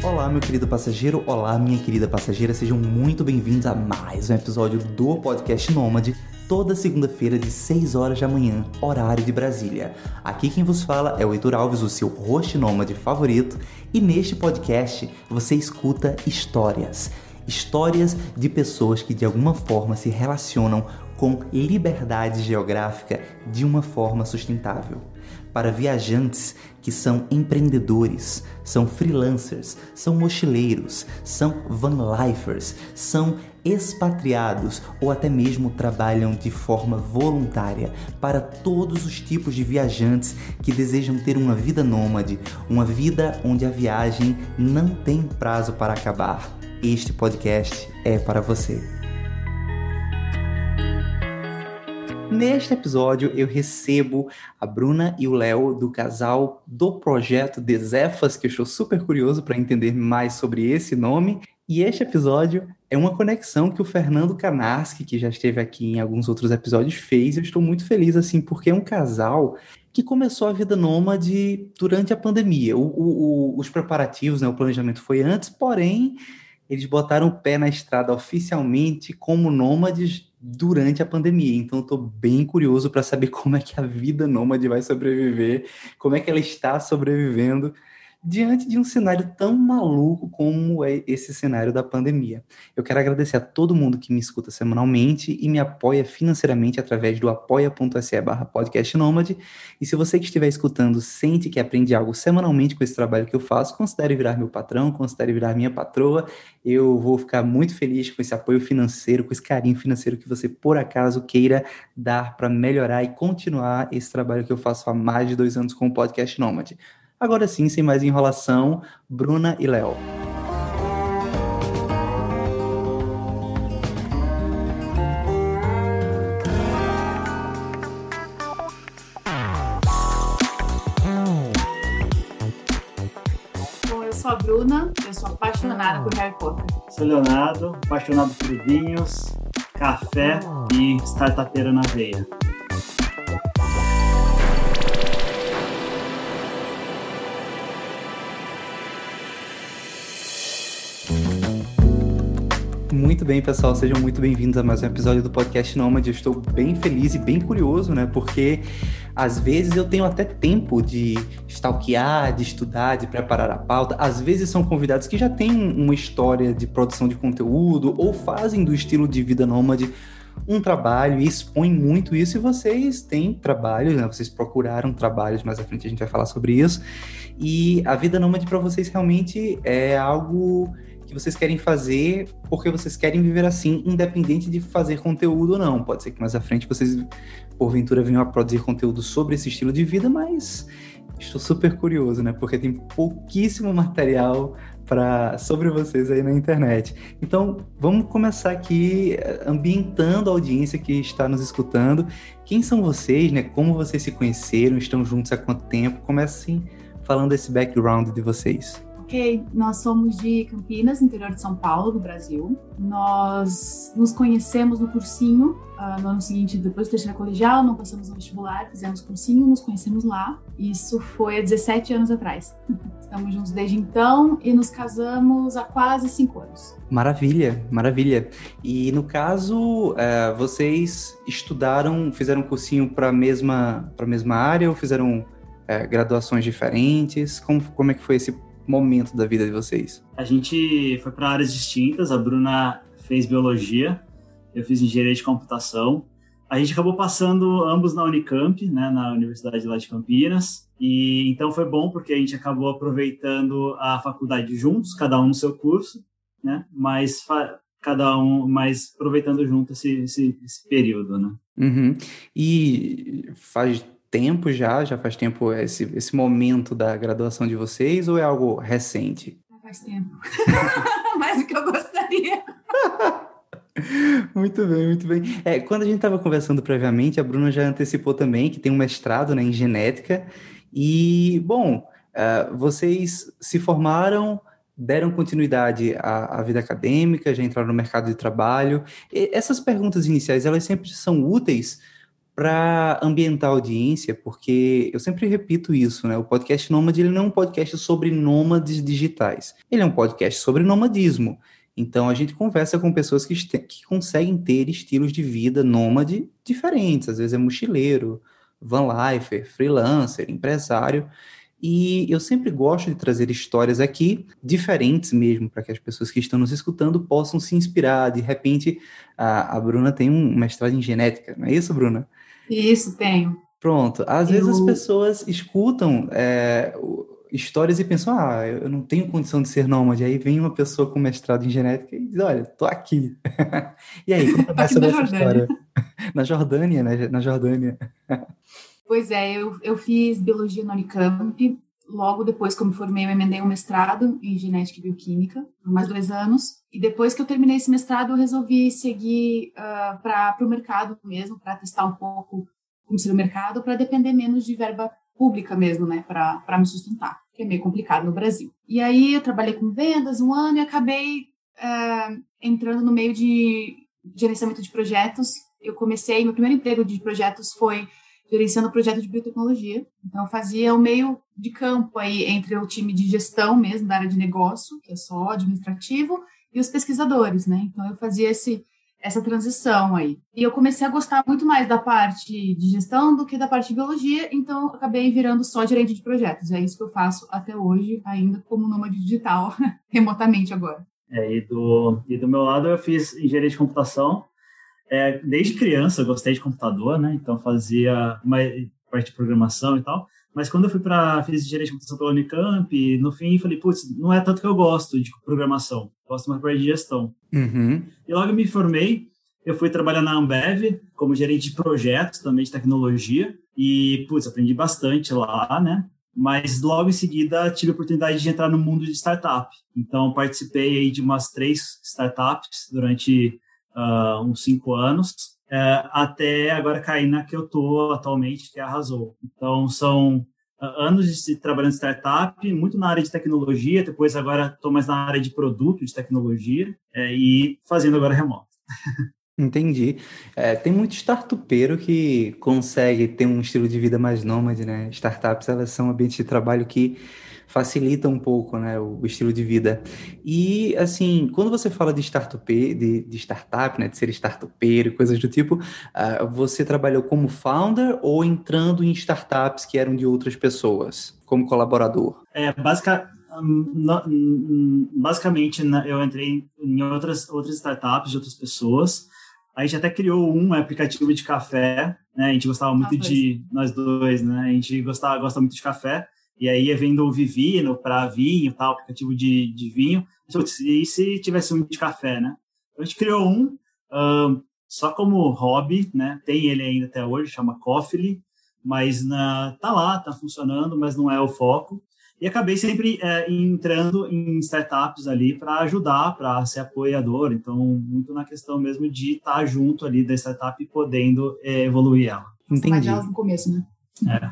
Olá, meu querido passageiro, olá, minha querida passageira, sejam muito bem-vindos a mais um episódio do podcast Nômade, toda segunda-feira de 6 horas da manhã, horário de Brasília. Aqui quem vos fala é o Heitor Alves, o seu host nômade favorito, e neste podcast você escuta histórias. Histórias de pessoas que de alguma forma se relacionam com liberdade geográfica de uma forma sustentável para viajantes que são empreendedores, são freelancers, são mochileiros, são vanlifers, são expatriados ou até mesmo trabalham de forma voluntária para todos os tipos de viajantes que desejam ter uma vida nômade, uma vida onde a viagem não tem prazo para acabar. Este podcast é para você. Neste episódio eu recebo a Bruna e o Léo do casal do projeto Desefas, que eu estou super curioso para entender mais sobre esse nome. E este episódio é uma conexão que o Fernando Kanarski, que já esteve aqui em alguns outros episódios, fez. Eu estou muito feliz assim, porque é um casal que começou a vida nômade durante a pandemia. O, o, o, os preparativos, né, o planejamento foi antes, porém eles botaram o pé na estrada oficialmente como nômades durante a pandemia. Então, estou bem curioso para saber como é que a vida nômade vai sobreviver, como é que ela está sobrevivendo diante de um cenário tão maluco como é esse cenário da pandemia. Eu quero agradecer a todo mundo que me escuta semanalmente e me apoia financeiramente através do apoia.se barra. E se você que estiver escutando sente que aprende algo semanalmente com esse trabalho que eu faço, considere virar meu patrão, considere virar minha patroa. Eu vou ficar muito feliz com esse apoio financeiro, com esse carinho financeiro que você por acaso queira dar para melhorar e continuar esse trabalho que eu faço há mais de dois anos com o podcast Nômade. Agora sim, sem mais enrolação, Bruna e Léo. Bom, eu sou a Bruna, eu sou apaixonada por Harry Potter. Sou Leonardo, apaixonado por vinhos, café e startupeira na veia. Muito bem, pessoal, sejam muito bem-vindos a mais um episódio do podcast Nômade. Eu estou bem feliz e bem curioso, né? Porque às vezes eu tenho até tempo de stalkear, de estudar, de preparar a pauta. Às vezes são convidados que já têm uma história de produção de conteúdo ou fazem do estilo de vida nômade um trabalho e expõem muito isso. E vocês têm trabalhos, né? Vocês procuraram trabalhos, mais à frente a gente vai falar sobre isso. E a vida nômade para vocês realmente é algo que vocês querem fazer porque vocês querem viver assim, independente de fazer conteúdo ou não. Pode ser que mais à frente vocês, porventura, venham a produzir conteúdo sobre esse estilo de vida, mas estou super curioso, né? Porque tem pouquíssimo material para sobre vocês aí na internet. Então, vamos começar aqui eh, ambientando a audiência que está nos escutando. Quem são vocês, né? Como vocês se conheceram? Estão juntos há quanto tempo? Comecem falando esse background de vocês. Ok, nós somos de Campinas, interior de São Paulo, do Brasil. Nós nos conhecemos no cursinho, uh, no ano seguinte, depois do terceiro colegial, não passamos no vestibular, fizemos cursinho, nos conhecemos lá. Isso foi há 17 anos atrás. Estamos juntos desde então e nos casamos há quase cinco anos. Maravilha, maravilha. E no caso, uh, vocês estudaram, fizeram cursinho para a mesma, mesma área ou fizeram uh, graduações diferentes? Como, como é que foi esse momento da vida de vocês? A gente foi para áreas distintas. A Bruna fez biologia, eu fiz engenharia de computação. A gente acabou passando ambos na Unicamp, né, na Universidade lá de Campinas. E então foi bom porque a gente acabou aproveitando a faculdade juntos, cada um no seu curso, né? Mas cada um, mais aproveitando junto esse, esse, esse período, né? Uhum. E faz tempo já? Já faz tempo esse, esse momento da graduação de vocês ou é algo recente? Faz tempo. Mais do que eu gostaria. muito bem, muito bem. É, quando a gente estava conversando previamente, a Bruna já antecipou também que tem um mestrado né, em genética. E, bom, uh, vocês se formaram, deram continuidade à, à, vida acadêmica, já entraram no mercado de trabalho. E essas perguntas iniciais, elas sempre são úteis para ambientar a audiência, porque eu sempre repito isso, né? O podcast Nômade ele não é um podcast sobre nômades digitais. Ele é um podcast sobre nomadismo. Então a gente conversa com pessoas que, que conseguem ter estilos de vida nômade diferentes. Às vezes é mochileiro, van lifer, freelancer, empresário. E eu sempre gosto de trazer histórias aqui, diferentes mesmo, para que as pessoas que estão nos escutando possam se inspirar. De repente, a, a Bruna tem um mestrado em genética, não é isso, Bruna? Isso, tenho. Pronto. Às eu... vezes as pessoas escutam é, histórias e pensam, ah, eu não tenho condição de ser nômade. Aí vem uma pessoa com mestrado em genética e diz, olha, tô aqui. e aí, conta mais sobre essa história. na Jordânia, né? Na Jordânia. pois é, eu, eu fiz biologia no Unicamp. Logo depois que eu me formei, eu emendei um mestrado em genética e bioquímica, por mais dois anos. E depois que eu terminei esse mestrado, eu resolvi seguir uh, para o mercado mesmo, para testar um pouco como seria o mercado, para depender menos de verba pública mesmo, né, para me sustentar, que é meio complicado no Brasil. E aí eu trabalhei com vendas um ano e acabei uh, entrando no meio de gerenciamento de projetos. Eu comecei, meu primeiro emprego de projetos foi gerenciando projeto de biotecnologia. Então, fazia o meio de campo aí entre o time de gestão mesmo, da área de negócio, que é só administrativo, e os pesquisadores, né? Então eu fazia esse essa transição aí. E eu comecei a gostar muito mais da parte de gestão do que da parte de biologia, então acabei virando só gerente de projetos. É isso que eu faço até hoje, ainda como nômade digital, remotamente agora. É, e, do, e do meu lado eu fiz engenharia de computação. É, desde criança eu gostei de computador, né? Então fazia uma parte de programação e tal. Mas quando eu fui para fiz engenharia de computação pela Unicamp, no fim falei, putz, não é tanto que eu gosto de programação, gosto mais de gestão. Uhum. E logo me formei, eu fui trabalhar na Ambev como gerente de projetos também de tecnologia e, putz, aprendi bastante lá, né? Mas logo em seguida tive a oportunidade de entrar no mundo de startup. Então participei aí de umas três startups durante uh, uns cinco anos é, até agora cair na que eu estou atualmente, que é a. Então, são ah, anos de trabalhando em startup, muito na área de tecnologia, depois agora estou mais na área de produto de tecnologia é, e fazendo agora remoto. Entendi. É, tem muito startupeiro que consegue ter um estilo de vida mais nômade, né? Startups, elas são ambientes de trabalho que facilita um pouco né, o, estilo de vida. E, assim, quando você fala de startup, de, de startup, né, de ser startupeiro, coisas do tipo, uh, você trabalhou como founder ou entrando em startups que eram de outras pessoas, como colaborador? É, basic, hum, basicamente, né, eu entrei em outras, outras startups de outras pessoas. A gente até criou um aplicativo de café, né? A gente gostava muito ah, de nós dois, né? A gente gostava, gosta muito de café. E aí ia vendo o Vivino para vinho, tal, aplicativo de, de vinho. E se tivesse um de café, né? Então, a gente criou um, um só como hobby, né? Tem ele ainda até hoje, chama Coffee, mas na, tá lá, tá funcionando, mas não é o foco. E acabei sempre é, entrando em startups ali para ajudar, para ser apoiador. Então, muito na questão mesmo de estar tá junto ali da startup e podendo é, evoluir ela. Entendi. no começo, né? É.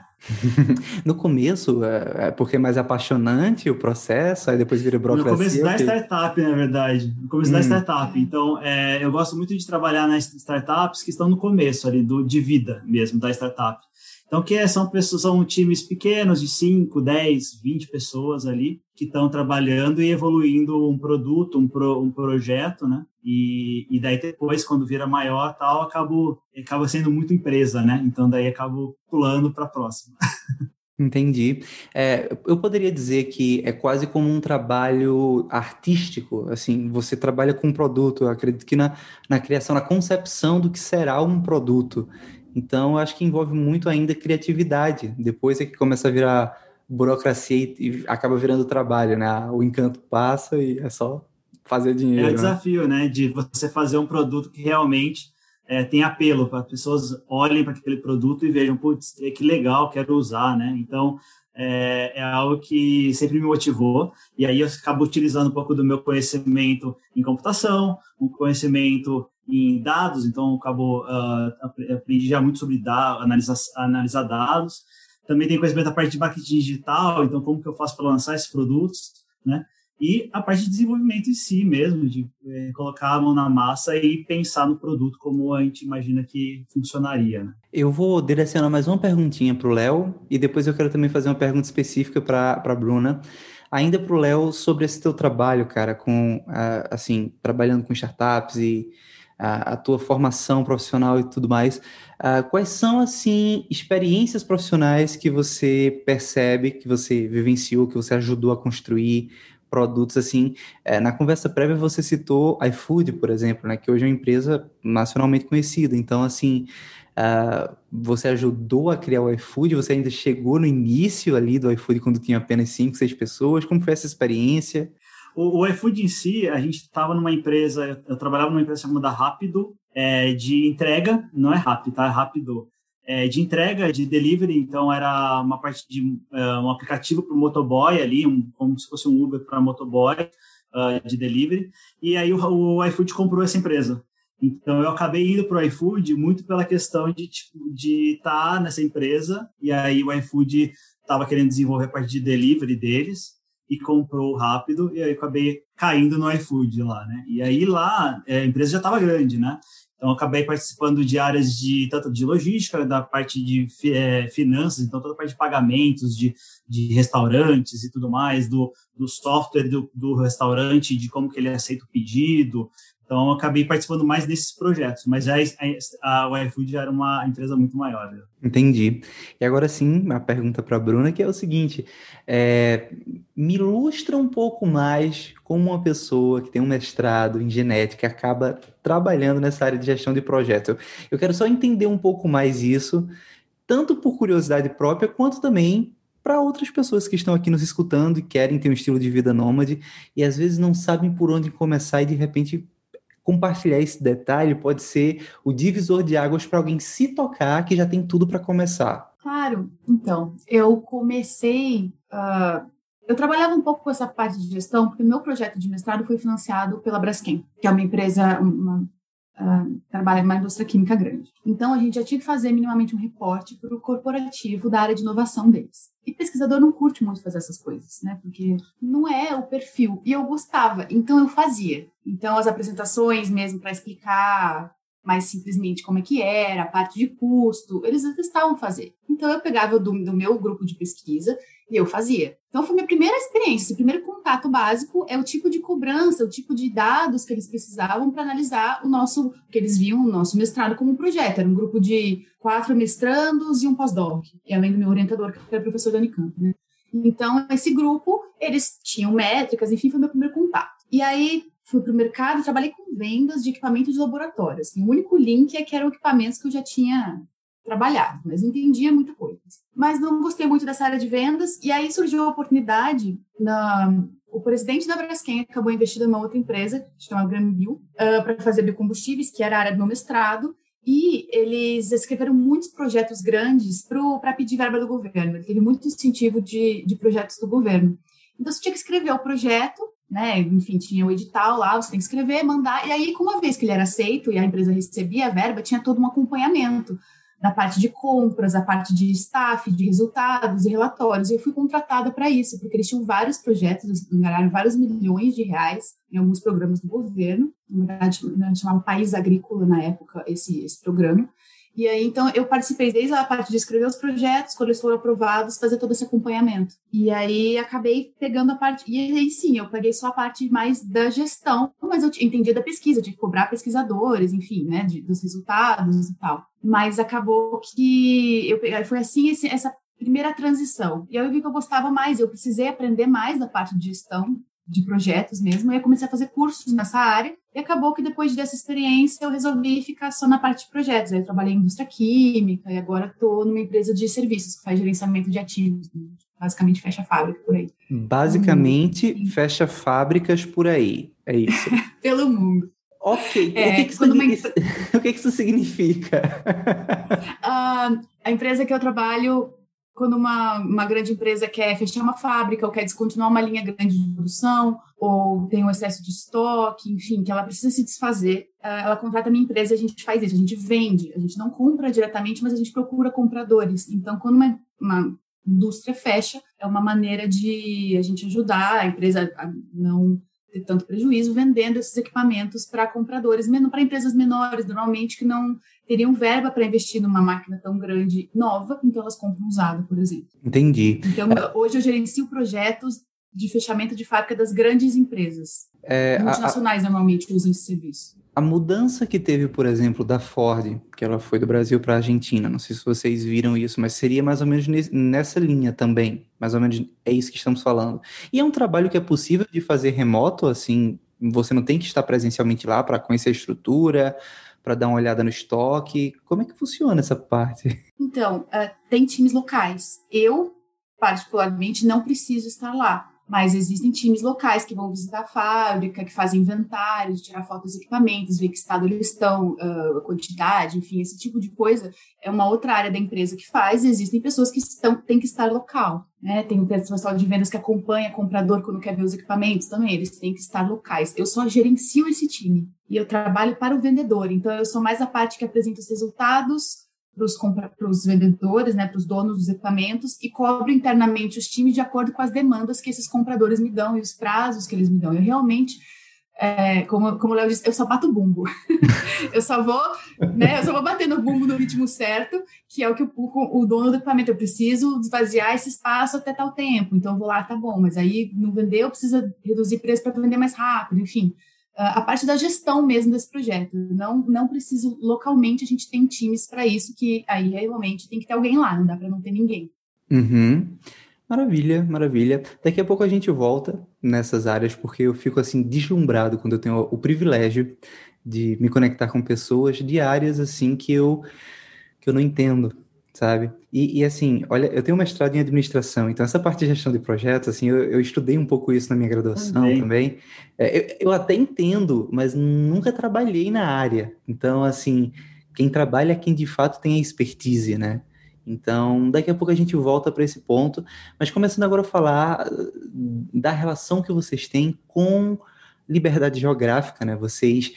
no começo, é, é porque é mais apaixonante o processo, aí depois vira burocracia. No começo da startup, na verdade. No começo hum. da startup. Então, é, eu gosto muito de trabalhar nas startups que estão no começo ali, do, de vida mesmo da startup. Então, que é, são pessoas, são times pequenos de 5, 10, 20 pessoas ali que estão trabalhando e evoluindo um produto, um, pro, um projeto, né? E, e daí depois, quando vira maior, tal, acabo, acaba sendo muito empresa, né? Então daí acabo pulando para a próxima. Entendi. É, eu poderia dizer que é quase como um trabalho artístico, assim, você trabalha com um produto, eu acredito que na, na criação, na concepção do que será um produto. Então, acho que envolve muito ainda criatividade. Depois é que começa a virar burocracia e, acaba virando trabalho, né? O encanto passa e é só fazer dinheiro. É o né? desafio, né? De você fazer um produto que realmente é, tem apelo, para as pessoas olhem para aquele produto e vejam, putz, que legal, quero usar, né? Então, é, é, algo que sempre me motivou, e aí eu acabo utilizando um pouco do meu conhecimento em computação, um conhecimento em dados, então eu acabo, uh, aprendi já muito sobre dados, analisar, analisar dados. Também tenho conhecimento da parte de marketing digital, então como que eu faço para lançar esses produtos, né? e a parte de desenvolvimento em si mesmo, de é, colocar a mão na massa e pensar no produto como a gente imagina que funcionaria. Né? Eu vou direcionar mais uma perguntinha para o Léo e depois eu quero também fazer uma pergunta específica para a Bruna. Ainda para o Léo, sobre esse teu trabalho, cara, com, assim, trabalhando com startups e a, tua formação profissional e tudo mais, uh, quais são, assim, experiências profissionais que você percebe, que você vivenciou, que você ajudou a construir, produtos assim. É, na conversa prévia você citou iFood, por exemplo, né, que hoje é uma empresa nacionalmente conhecida. Então, assim, uh, você ajudou a criar o iFood, você ainda chegou no início ali do iFood quando tinha apenas cinco, seis pessoas. Como foi essa experiência? O, o iFood em si, a gente estava numa empresa, eu trabalhava numa empresa chamada Rápido, é, de entrega, não é rápido, tá? É rápido é, de entrega, de delivery, então era uma parte de uh, um aplicativo para o motoboy ali, um, como se fosse um Uber para motoboy uh, de delivery, e aí o, o iFood comprou essa empresa. Então eu acabei indo para o iFood muito pela questão de tipo, de estar tá nessa empresa e aí o iFood estava querendo desenvolver a parte de delivery deles e comprou rápido e aí acabei caindo no iFood lá, né? E aí lá é, a empresa já estava grande, né? Então, acabei participando de áreas de tanto de logística, da parte de é, finanças, então toda a parte de pagamentos, de, de restaurantes e tudo mais, do, do software do, do restaurante, de como que ele aceita o pedido. Então, acabei participando mais desses projetos, mas já a, a, iFood já era uma empresa muito maior. Né? Entendi. E agora sim, a pergunta para a Bruna, que é o seguinte: é, me ilustra um pouco mais como uma pessoa que tem um mestrado em genética acaba trabalhando nessa área de gestão de projeto. Eu quero só entender um pouco mais isso, tanto por curiosidade própria, quanto também para outras pessoas que estão aqui nos escutando e querem ter um estilo de vida nômade e às vezes não sabem por onde começar e de repente compartilhar esse detalhe pode ser o divisor de águas para alguém se tocar que já tem tudo para começar. Claro. Então, eu comecei. Uh, eu trabalhava um pouco com essa parte de gestão, porque meu projeto de mestrado foi financiado pela Braskem, que é uma empresa, uma, uh, trabalha numa indústria química grande. Então, a gente já tinha que fazer minimamente um reporte para o corporativo da área de inovação deles. E pesquisador não curte muito fazer essas coisas, né? Porque não é o perfil. E eu gostava, então eu fazia. Então, as apresentações mesmo para explicar mais simplesmente como é que era, a parte de custo, eles testavam fazer. Então eu pegava do, do meu grupo de pesquisa e eu fazia. Então foi minha primeira experiência, o primeiro contato básico é o tipo de cobrança, o tipo de dados que eles precisavam para analisar o nosso, que eles viam o nosso mestrado como um projeto. Era um grupo de quatro mestrandos e um pós-doc, e além do meu orientador, que era professor da Unicamp, né? Então, esse grupo, eles tinham métricas, enfim, foi meu primeiro contato. E aí, fui para o mercado, trabalhei com vendas de equipamentos de laboratório. Assim, o único link é que eram equipamentos que eu já tinha trabalhado, mas entendia muita coisa. Mas não gostei muito dessa área de vendas, e aí surgiu a oportunidade na, o presidente da Braskem acabou investindo em uma outra empresa, chamada Grambio, uh, ah, para fazer biocombustíveis, que era a área do meu mestrado, e eles escreveram muitos projetos grandes para pedir verba do governo. Ele teve muito incentivo de, de projetos do governo. Então, você tinha que escrever o projeto, né? Enfim, tinha o edital lá, você tem que escrever, mandar. E aí, com uma vez que ele era aceito e a empresa recebia a verba, tinha todo um acompanhamento da parte de compras, a parte de staff, de resultados e relatórios. E eu fui contratada para isso, porque eles tinham vários projetos, eles ganharam vários milhões de reais em alguns programas do governo. Na verdade, chamava País Agrícola na época, esse, esse programa. E aí, então, eu participei desde a parte de escrever os projetos, quando eles foram aprovados, fazer todo esse acompanhamento. E aí, acabei pegando a parte... E aí, sim, eu peguei só a parte mais da gestão, mas eu entendia da pesquisa, de cobrar pesquisadores, enfim, né, de, dos resultados e tal. Mas acabou que eu peguei... Foi assim, esse, essa primeira transição. E aí eu vi que eu gostava mais, eu precisei aprender mais da parte de gestão, de projetos mesmo, e eu comecei a fazer cursos nessa área, e acabou que depois dessa experiência eu resolvi ficar só na parte de projetos. Aí eu trabalhei em indústria química, e agora estou numa empresa de serviços que faz gerenciamento de ativos, né? basicamente fecha fábrica por aí. Basicamente hum, fecha fábricas por aí, é isso? Pelo mundo. Ok, é, o, que, que, isso, uma... o que, que isso significa? Uh, a empresa que eu trabalho quando uma, uma grande empresa quer fechar uma fábrica ou quer descontinuar uma linha grande de produção ou tem um excesso de estoque, enfim, que ela precisa se desfazer, eh, ela contrata a minha empresa e a gente faz isso, a gente vende, a gente não compra diretamente, mas a gente procura compradores. Então, quando uma, uma indústria fecha, é uma maneira de a gente ajudar a empresa a não ter tanto prejuízo vendendo esses equipamentos para compradores, para empresas menores, normalmente que não teriam verba para investir numa máquina tão grande nova, então elas compram usada, por exemplo. Entendi. Então, hoje eu gerencio projetos de fechamento de fábrica das grandes empresas. É, Multinacionais a, normalmente usam esse serviço. A mudança que teve, por exemplo, da Ford, que ela foi do Brasil para a Argentina, não sei se vocês viram isso, mas seria mais ou menos nessa linha também. Mais ou menos é isso que estamos falando. E é um trabalho que é possível de fazer remoto, assim, você não tem que estar presencialmente lá para conhecer a estrutura, para dar uma olhada no estoque. Como é que funciona essa parte? Então, uh, tem times locais. Eu, particularmente, não preciso estar lá mas existem times locais que vão visitar a fábrica, que fazem inventários, tirar fotos dos equipamentos, ver que estado eles estão, a quantidade, enfim, esse tipo de coisa é uma outra área da empresa que faz. Existem pessoas que estão, têm que estar local, né? Tem o pessoal de vendas que acompanha comprador quando quer ver os equipamentos também, eles têm que estar locais. Eu só gerencio esse time e eu trabalho para o vendedor, então eu sou mais a parte que apresenta os resultados para os vendedores, né, para os donos dos equipamentos e cobro internamente os times de acordo com as demandas que esses compradores me dão e os prazos que eles me dão. Eu realmente, é, como, como o Léo disse, eu só bato bumbo. eu só vou, né, eu só vou bater no bumbo no ritmo certo, que é o que o, o, dono do equipamento, eu preciso esvaziar esse espaço até tal tempo, então eu vou lá, tá bom, mas aí não vendeu, precisa reduzir preço para vender mais rápido, enfim a parte da gestão mesmo desse projeto. Não, não preciso localmente, a gente tem times para isso, que aí realmente tem que ter alguém lá, não dá para não ter ninguém. Uhum. Maravilha, maravilha. Daqui a pouco a gente volta nessas áreas, porque eu fico assim deslumbrado quando eu tenho o privilégio de me conectar com pessoas de áreas assim que eu que eu não entendo, sabe? E, e, assim, olha, eu tenho mestrado em administração, então essa parte de gestão de projetos, assim, eu, eu estudei um pouco isso na minha graduação também. também. É, eu, eu, até entendo, mas nunca trabalhei na área. Então, assim, quem trabalha é quem de fato tem a expertise, né? Então, daqui a pouco a gente volta para esse ponto, mas começando agora a falar da relação que vocês têm com liberdade geográfica, né? Vocês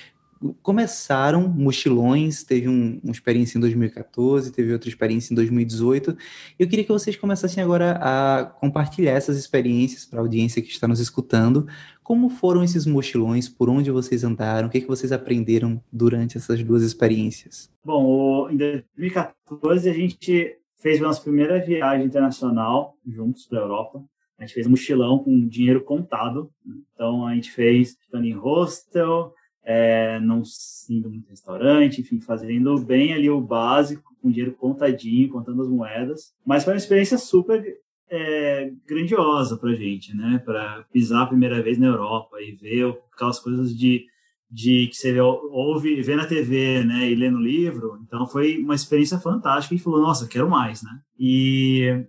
começaram mochilões, teve um, uma experiência em 2014, teve outra experiência em 2018. Eu queria que vocês começassem agora a compartilhar essas experiências para a audiência que está nos escutando. Como foram esses mochilões? Por onde vocês andaram? O que, é que vocês aprenderam durante essas duas experiências? Bom, em 2014 a gente fez a nossa primeira viagem internacional juntos para a Europa. A gente fez um mochilão com dinheiro contado. Então a gente fez ficando em hostel, é, não indo muito restaurante, enfim, fazendo bem ali o básico, com dinheiro contadinho, contando as moedas. Mas foi uma experiência super é, grandiosa para gente, né? Para pisar a primeira vez na Europa e ver aquelas coisas de, de que você ouve, vê na TV, né? E lê no livro. Então foi uma experiência fantástica. E falou, nossa, quero mais, né? E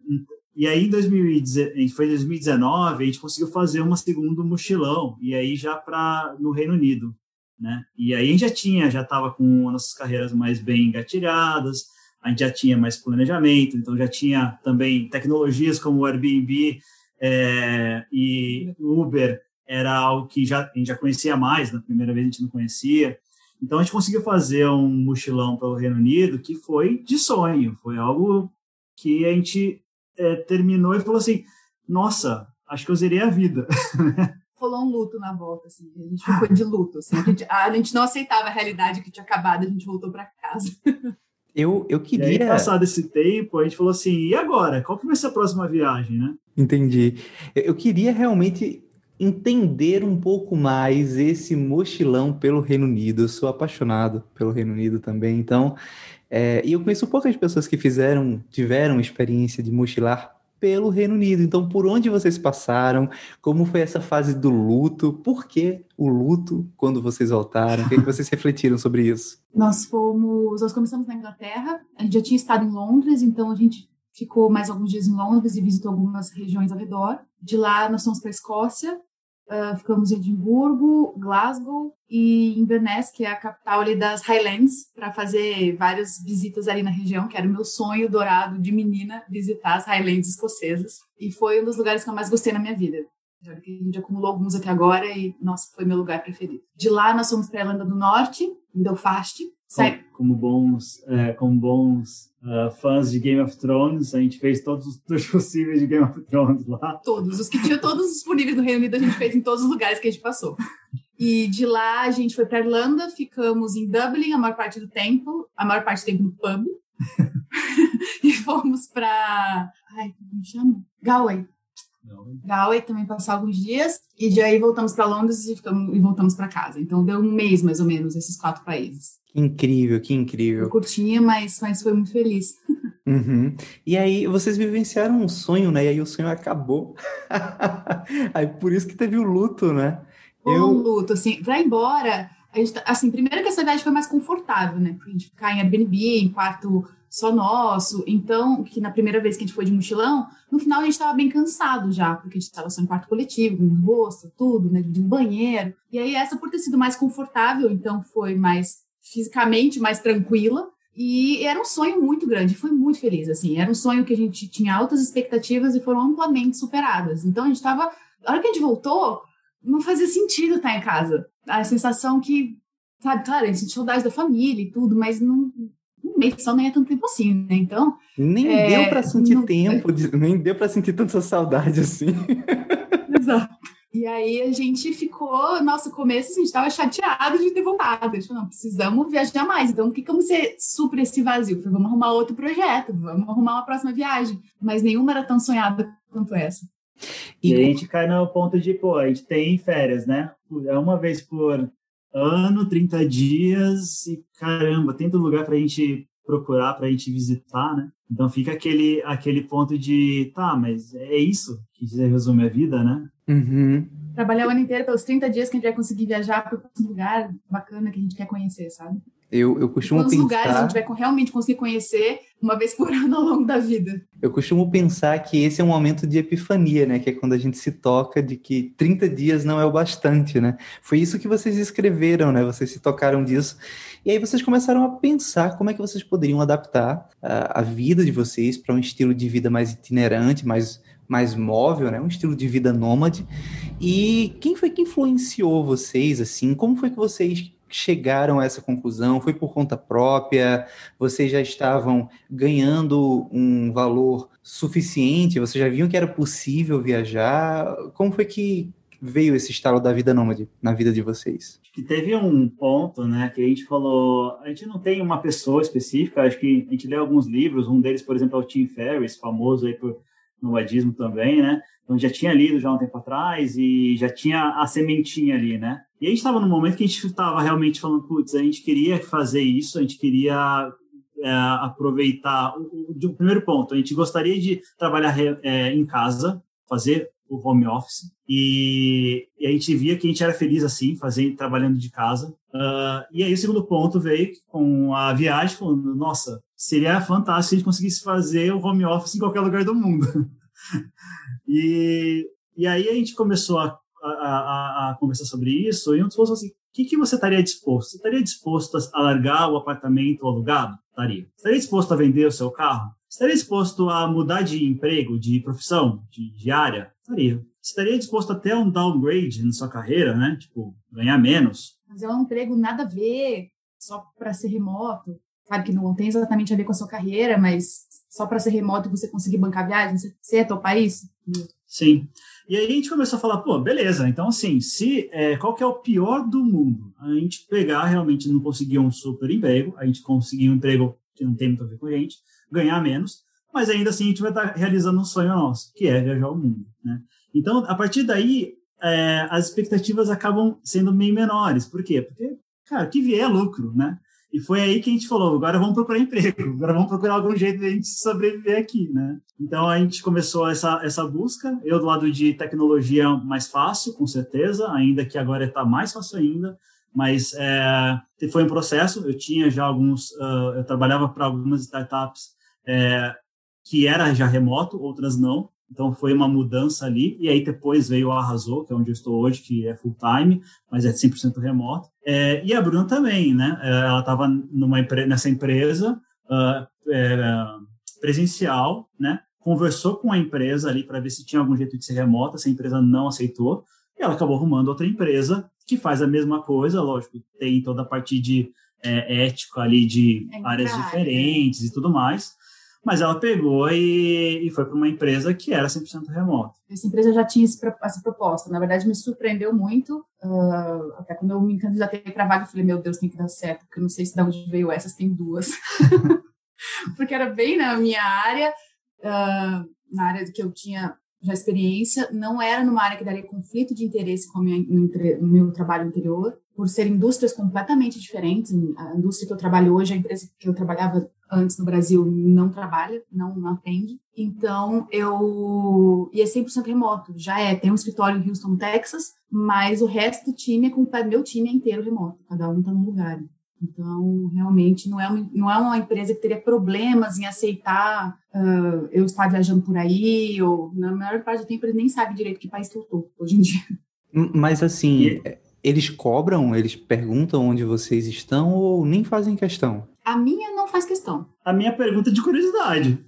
e aí, em 2019, foi 2019, a gente conseguiu fazer uma segundo mochilão, e aí já para no Reino Unido né? E aí a gente já tinha, já estava com as nossas carreiras mais bem engatilhadas, a gente já tinha mais planejamento, então já tinha também tecnologias como o Airbnb é, e Uber, era algo que já, a gente já conhecia mais, na primeira vez a gente não conhecia. Então a gente conseguiu fazer um mochilão pelo Reino Unido que foi de sonho, foi algo que a gente é, terminou e falou assim: nossa, acho que eu zerei a vida. rolou um luto na volta, assim, a gente ficou de luto, assim, a gente, a gente não aceitava a realidade que tinha acabado, a gente voltou para casa. Eu, eu queria. E aí, passado esse tempo, a gente falou assim: e agora? Qual que vai ser a próxima viagem, né? Entendi. Eu queria realmente entender um pouco mais esse mochilão pelo Reino Unido. Eu sou apaixonado pelo Reino Unido também, então. É, e eu conheço poucas pessoas que fizeram, tiveram experiência de mochilar pelo Reino Unido. Então, por onde vocês passaram? Como foi essa fase do luto? Por que o luto quando vocês voltaram? O que, é que vocês refletiram sobre isso? Nós fomos, nós começamos na Inglaterra. A gente já tinha estado em Londres, então a gente ficou mais alguns dias em Londres e visitou algumas regiões ao redor. De lá, nós fomos para a Escócia Uh, ficamos em Edimburgo, Glasgow e Inverness, que é a capital ali das Highlands, para fazer várias visitas ali na região, que era o meu sonho dourado de menina, visitar as Highlands escocesas. E foi um dos lugares que eu mais gostei na minha vida. A gente acumulou alguns até agora e, nossa, foi meu lugar preferido. De lá, nós fomos para a Irlanda do Norte, em Belfast. Sai... Como bons, é, como bons uh, fãs de Game of Thrones, a gente fez todos os tours possíveis de Game of Thrones lá. Todos, os que tinham todos disponíveis no Reino Unido, a gente fez em todos os lugares que a gente passou. E de lá a gente foi para Irlanda, ficamos em Dublin a maior parte do tempo, a maior parte do tempo no pub. e fomos para. Ai, como chama? Galway. Galway também passou alguns dias e de aí voltamos para Londres e, ficamos, e voltamos para casa. Então deu um mês mais ou menos esses quatro países. Que incrível, que incrível. Eu curtinha, mas, mas foi muito feliz. Uhum. E aí vocês vivenciaram um sonho, né? E aí o sonho acabou. aí por isso que teve o luto, né? Eu... Um luto, assim, para ir embora, a gente, tá, assim, primeiro que essa viagem foi mais confortável, né? Pra gente ficar em Airbnb, em quarto só nosso. Então, que na primeira vez que a gente foi de mochilão, no final a gente estava bem cansado já, porque a gente estava só em quarto coletivo, com rosto, tudo, né? De um banheiro. E aí, essa por ter sido mais confortável, então foi mais fisicamente mais tranquila. E era um sonho muito grande, foi muito feliz, assim. Era um sonho que a gente tinha altas expectativas e foram amplamente superadas. Então, a gente estava. A hora que a gente voltou, não fazia sentido estar em casa. A sensação que, sabe, claro, a gente sentiu saudade da família e tudo, mas não, mês só nem é tanto tempo assim, né? Então. Nem é, deu para sentir não... tempo, de, nem deu para sentir tanta saudade assim. Exato. E aí a gente ficou, nosso começo, a gente estava chateado de ter voltado. A gente falou, não, precisamos viajar mais. Então, o que como você supre esse vazio? Falei, vamos arrumar outro projeto, vamos arrumar uma próxima viagem. Mas nenhuma era tão sonhada quanto essa. E, e a gente cai no ponto de, pô, a gente tem férias, né? É uma vez por ano, 30 dias, e caramba, tem todo lugar para a gente procurar, para a gente visitar, né? Então fica aquele, aquele ponto de, tá, mas é isso que resume a vida, né? Uhum. Trabalhar o ano inteiro pelos 30 dias que a gente vai conseguir viajar para um lugar bacana que a gente quer conhecer, sabe? Eu, eu costumo Quantos pensar... lugares a gente vai realmente conseguir conhecer uma vez por ano ao longo da vida? Eu costumo pensar que esse é um momento de epifania, né? Que é quando a gente se toca de que 30 dias não é o bastante, né? Foi isso que vocês escreveram, né? Vocês se tocaram disso. E aí vocês começaram a pensar como é que vocês poderiam adaptar a, a vida de vocês para um estilo de vida mais itinerante, mais mais móvel, né? Um estilo de vida nômade. E quem foi que influenciou vocês assim? Como foi que vocês chegaram a essa conclusão? Foi por conta própria? Vocês já estavam ganhando um valor suficiente? Vocês já viam que era possível viajar? Como foi que veio esse estalo da vida nômade na vida de vocês? Acho que teve um ponto, né, que a gente falou, a gente não tem uma pessoa específica, acho que a gente lê alguns livros, um deles, por exemplo, é o Tim Ferriss, famoso aí por nomadismo também, né? Então já tinha lido já um tempo atrás e já tinha a sementinha ali, né? E a gente estava no momento que a gente estava realmente falando, putz, a gente queria fazer isso, a gente queria é, aproveitar o, o, primeiro ponto, a gente gostaria de trabalhar é, em casa, fazer o home office e, e, a gente via que a gente era feliz assim, fazer trabalhando de casa. Uh, e aí o segundo ponto veio com a viagem, falando, nossa, seria fantástico se a gente conseguisse fazer o home office em qualquer lugar do mundo. E, e aí a gente começou a, a, a, a conversar sobre isso, e um dos falou assim, o que, que você estaria disposto? Você estaria disposto a largar o apartamento alugado? Estaria. Estaria disposto a vender o seu carro? Estaria disposto a mudar de emprego, de profissão, de, de área? Estaria. Estaria disposto até um downgrade na sua carreira, né? Tipo, ganhar menos? Mas é um emprego nada a ver, só para ser remoto. Sabe que não tem exatamente a ver com a sua carreira, mas só para ser remoto você conseguir bancar viagem, você ia topar isso? Sim. E aí a gente começou a falar, pô, beleza, então assim, se é, qual que é o pior do mundo? A gente pegar, realmente não conseguir um super emprego, a gente conseguir um emprego que não tem muito a ver com a gente, ganhar menos, mas ainda assim a gente vai estar realizando um sonho nosso, que é viajar o mundo, né? Então, a partir daí, é, as expectativas acabam sendo meio menores. Por quê? Porque, cara, que vier é lucro, né? E foi aí que a gente falou, agora vamos procurar emprego, agora vamos procurar algum jeito de a gente sobreviver aqui, né? Então a gente começou essa, essa busca, eu do lado de tecnologia mais fácil, com certeza, ainda que agora está mais fácil ainda, mas é, foi um processo, eu tinha já alguns, uh, eu trabalhava para algumas startups é, que era já remoto, outras não, então foi uma mudança ali, e aí depois veio a Arrasou, que é onde eu estou hoje, que é full time, mas é 100% remoto. É, e a Bruna também, né? É, ela estava nessa empresa uh, é, presencial, né? Conversou com a empresa ali para ver se tinha algum jeito de ser remota, se a empresa não aceitou, e ela acabou arrumando outra empresa que faz a mesma coisa, lógico, tem toda a parte de é, ético ali de áreas diferentes e tudo mais. Mas ela pegou e, e foi para uma empresa que era 100% remoto. Essa empresa já tinha essa proposta. Na verdade, me surpreendeu muito. Uh, até quando eu me candidatei para vaga, eu falei: Meu Deus, tem que dar certo, porque eu não sei se de onde veio essas, tem duas. porque era bem na minha área, uh, na área que eu tinha já experiência, não era numa área que daria conflito de interesse com o meu trabalho anterior, por ser indústrias completamente diferentes. A indústria que eu trabalho hoje, a empresa que eu trabalhava antes no Brasil, não trabalha, não, não atende. Então, eu. E é 100% remoto. Já é, tem um escritório em Houston, Texas, mas o resto do time é completo. Meu time é inteiro remoto, cada um está num lugar. Então, realmente, não é, uma, não é uma empresa que teria problemas em aceitar uh, eu estar viajando por aí, ou na maior parte do tempo eles nem sabem direito que país que eu estou hoje em dia. Mas, assim, eles cobram, eles perguntam onde vocês estão ou nem fazem questão? A minha não faz questão. A minha pergunta é de curiosidade.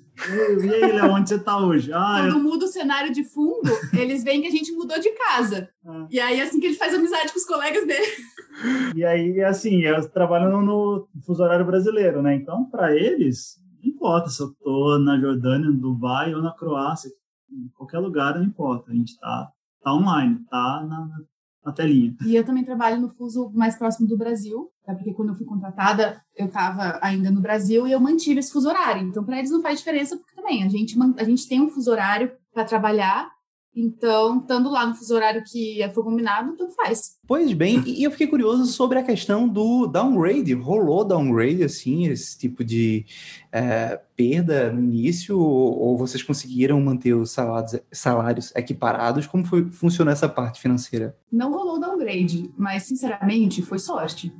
E aí, Léo, onde você tá hoje? Ah, Quando eu... muda o cenário de fundo, eles veem que a gente mudou de casa. Ah. E aí, assim que ele faz amizade com os colegas dele. E aí, assim, eu trabalho no fuso horário brasileiro, né? Então, para eles, não importa se eu tô na Jordânia, no Dubai ou na Croácia, em qualquer lugar não importa. A gente tá, tá online, tá na, na telinha. E eu também trabalho no fuso mais próximo do Brasil, tá? porque quando eu fui contratada, eu estava ainda no Brasil e eu mantive esse fuso horário. Então, para eles não faz diferença, porque também a gente, a gente tem um fuso horário para trabalhar então, estando lá no fuso horário que foi combinado, tudo faz. Pois bem, e eu fiquei curioso sobre a questão do downgrade. Rolou downgrade, assim, esse tipo de é, perda no início? Ou vocês conseguiram manter os salários, salários equiparados? Como foi, funcionou essa parte financeira? Não rolou downgrade, mas, sinceramente, foi sorte.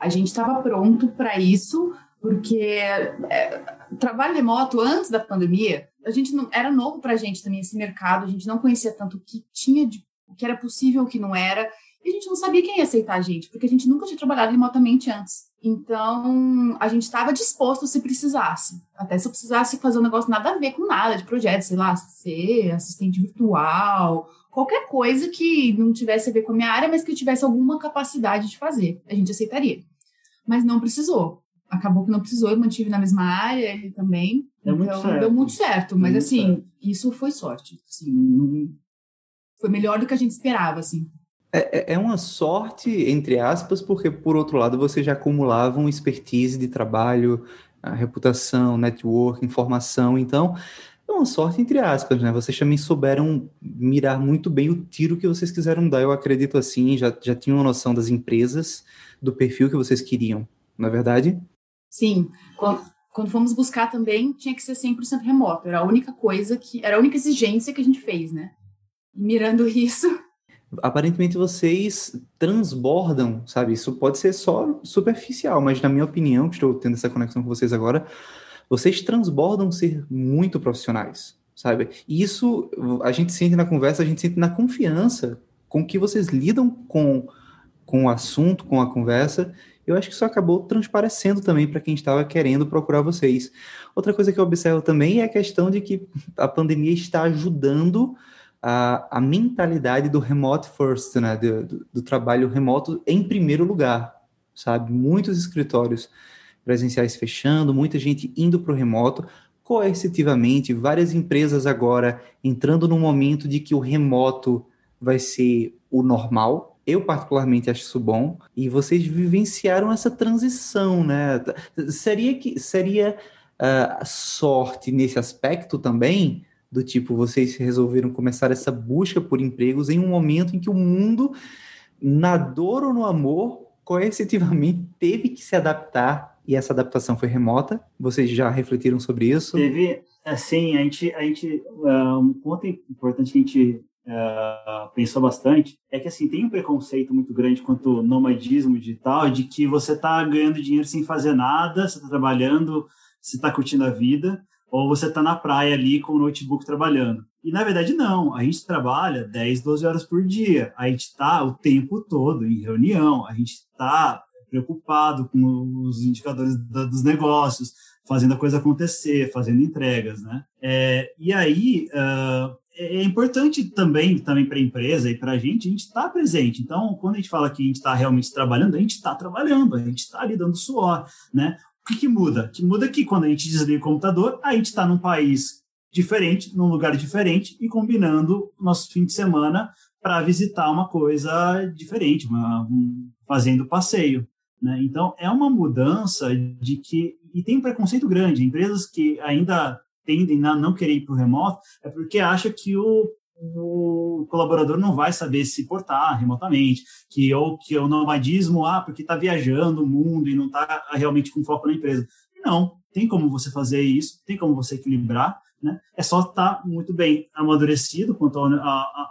A gente estava pronto para isso, porque é, trabalho remoto antes da pandemia a gente não era novo para a gente também esse mercado, a gente não conhecia tanto o que tinha de o que era possível, o que não era, e a gente não sabia quem ia aceitar a gente, porque a gente nunca tinha trabalhado remotamente antes. Então, a gente estava disposto se precisasse. Até se eu precisasse fazer um negócio nada a ver com nada de projeto, sei lá, ser assistente virtual, qualquer coisa que não tivesse a ver com a minha área, mas que eu tivesse alguma capacidade de fazer, a gente aceitaria. Mas não precisou acabou que não precisou, eu mantive na mesma área, ele também. Deu então, muito certo. deu muito certo. Mas, muito assim, certo. isso foi sorte. Assim, foi melhor do que a gente esperava, assim. É, é, é uma sorte, entre aspas, porque, por outro lado, vocês já acumulavam expertise de trabalho, reputação, network, informação. Então, é uma sorte, entre aspas, né? Vocês também souberam mirar muito bem o tiro que vocês quiseram dar. Eu acredito assim, já, já tinham uma noção das empresas, do perfil que vocês queriam, na é verdade? Sim. Quando, quando fomos buscar também, tinha que ser 100% remoto. Era a única coisa que. Era a única exigência que a gente fez, né? Mirando isso. Aparentemente vocês transbordam, sabe? Isso pode ser só superficial, mas na minha opinião, que estou tendo essa conexão com vocês agora, vocês transbordam ser muito profissionais, sabe? E isso a gente sente na conversa, a gente sente na confiança com que vocês lidam com, com o assunto, com a conversa, eu acho que isso acabou transparecendo também para quem estava querendo procurar vocês. Outra coisa que eu observo também é a questão de que a pandemia está ajudando a, a mentalidade do remote first, né, do, do, do trabalho remoto em primeiro lugar, sabe? Muitos escritórios presenciais fechando, muita gente indo para o remoto, coercitivamente, várias empresas agora entrando no momento de que o remoto vai ser o normal, eu, particularmente, acho isso bom. E vocês vivenciaram essa transição, né? Seria que seria uh, sorte nesse aspecto também? Do tipo, vocês resolveram começar essa busca por empregos em um momento em que o mundo, na dor ou no amor, coercitivamente teve que se adaptar e essa adaptação foi remota. Vocês já refletiram sobre isso? Teve, assim, a gente, a gente, uh, um ponto importante que a gente uh, pensou bastante é que assim tem um preconceito muito grande quanto ao nomadismo digital de que você está ganhando dinheiro sem fazer nada, você está trabalhando, você está curtindo a vida, ou você está na praia ali com o notebook trabalhando. E na verdade não, a gente trabalha 10, 12 horas por dia, a gente está o tempo todo em reunião, a gente está preocupado com os indicadores dos negócios, fazendo a coisa acontecer, fazendo entregas, né? É, e aí, uh, é, é importante também, também para a empresa e para a gente, a gente está presente. Então, quando a gente fala que a gente está realmente trabalhando, a gente está trabalhando, a gente está ali dando suor, né? O que, que muda? Que muda que quando a gente desliga o computador, a gente está num país diferente, num lugar diferente e combinando nosso fim de semana para visitar uma coisa diferente, uma, um, fazendo passeio. Né? Então, é uma mudança de que. E tem um preconceito grande. Empresas que ainda tendem a não querer ir para o remoto é porque acha que o, o colaborador não vai saber se portar remotamente, que ou que o nomadismo, ah, porque está viajando o mundo e não está realmente com foco na empresa. Não, tem como você fazer isso, tem como você equilibrar, né? É só estar tá muito bem amadurecido quanto ao,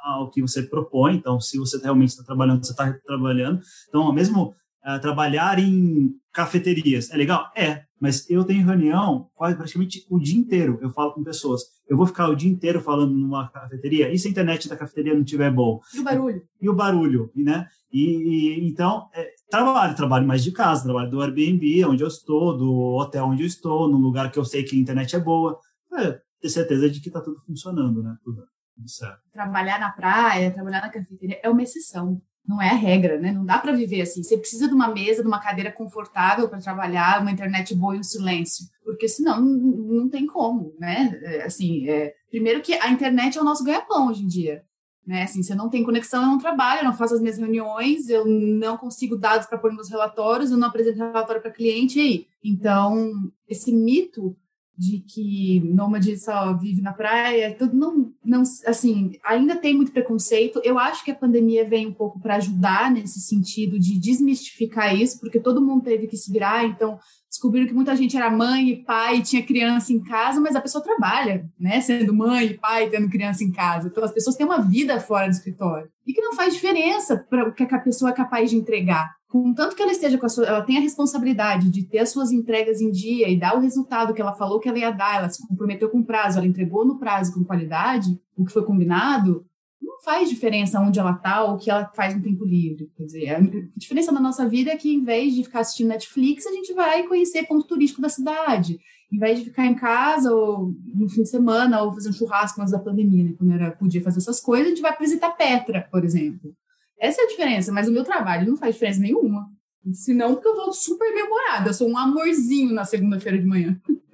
ao, que você propõe. Então, se você realmente está trabalhando, você está trabalhando. Então, mesmo uh, trabalhar em cafeterias é legal? É, mas eu tenho reunião quase praticamente o dia inteiro. Eu falo com pessoas. Eu vou ficar o dia inteiro falando numa cafeteria. E se a internet da cafeteria não estiver bom? E o barulho? E o barulho, né? E, e então, é, trabalho, trabalho mais de casa, trabalho do Airbnb, onde eu estou, do hotel onde eu estou, num lugar que eu sei que a internet é boa. É, ter certeza de que está tudo funcionando, né? Tudo, tudo certo. Trabalhar na praia, trabalhar na cafeteria é uma exceção não é a regra, né? Não dá para viver assim. Você precisa de uma mesa, de uma cadeira confortável para trabalhar, uma internet boa e um silêncio, porque senão não, não tem como, né? É, assim, é, primeiro que a internet é o nosso ganha-pão hoje em dia, né? Assim, você não tem conexão, eu não trabalho, eu não faço as minhas reuniões, eu não consigo dados para pôr nos relatórios, eu não apresento relatório para cliente, e aí? Então, esse mito de que nômade só vive na praia, tudo não, não, assim, ainda tem muito preconceito. Eu acho que a pandemia vem um pouco para ajudar nesse sentido de desmistificar isso, porque todo mundo teve que se virar, então descobriram que muita gente era mãe e pai, tinha criança em casa, mas a pessoa trabalha, né, sendo mãe e pai, tendo criança em casa. Então as pessoas têm uma vida fora do escritório e que não faz diferença para o que a pessoa é capaz de entregar contanto que ela esteja com a sua, ela tem a responsabilidade de ter as suas entregas em dia e dar o resultado que ela falou que ela ia dar, ela se comprometeu com prazo, ela entregou no prazo com qualidade, o que foi combinado, não faz diferença onde ela está ou o que ela faz no tempo livre. Quer dizer, a diferença na nossa vida é que, em vez de ficar assistindo Netflix, a gente vai conhecer ponto turístico da cidade. Em vez de ficar em casa ou no fim de semana ou fazer um churrasco antes da pandemia, né? quando era, podia fazer essas coisas, a gente vai visitar Petra, por exemplo. Essa é a diferença, mas o meu trabalho não faz diferença nenhuma. Senão, porque eu volto super memorada. Eu sou um amorzinho na segunda-feira de manhã.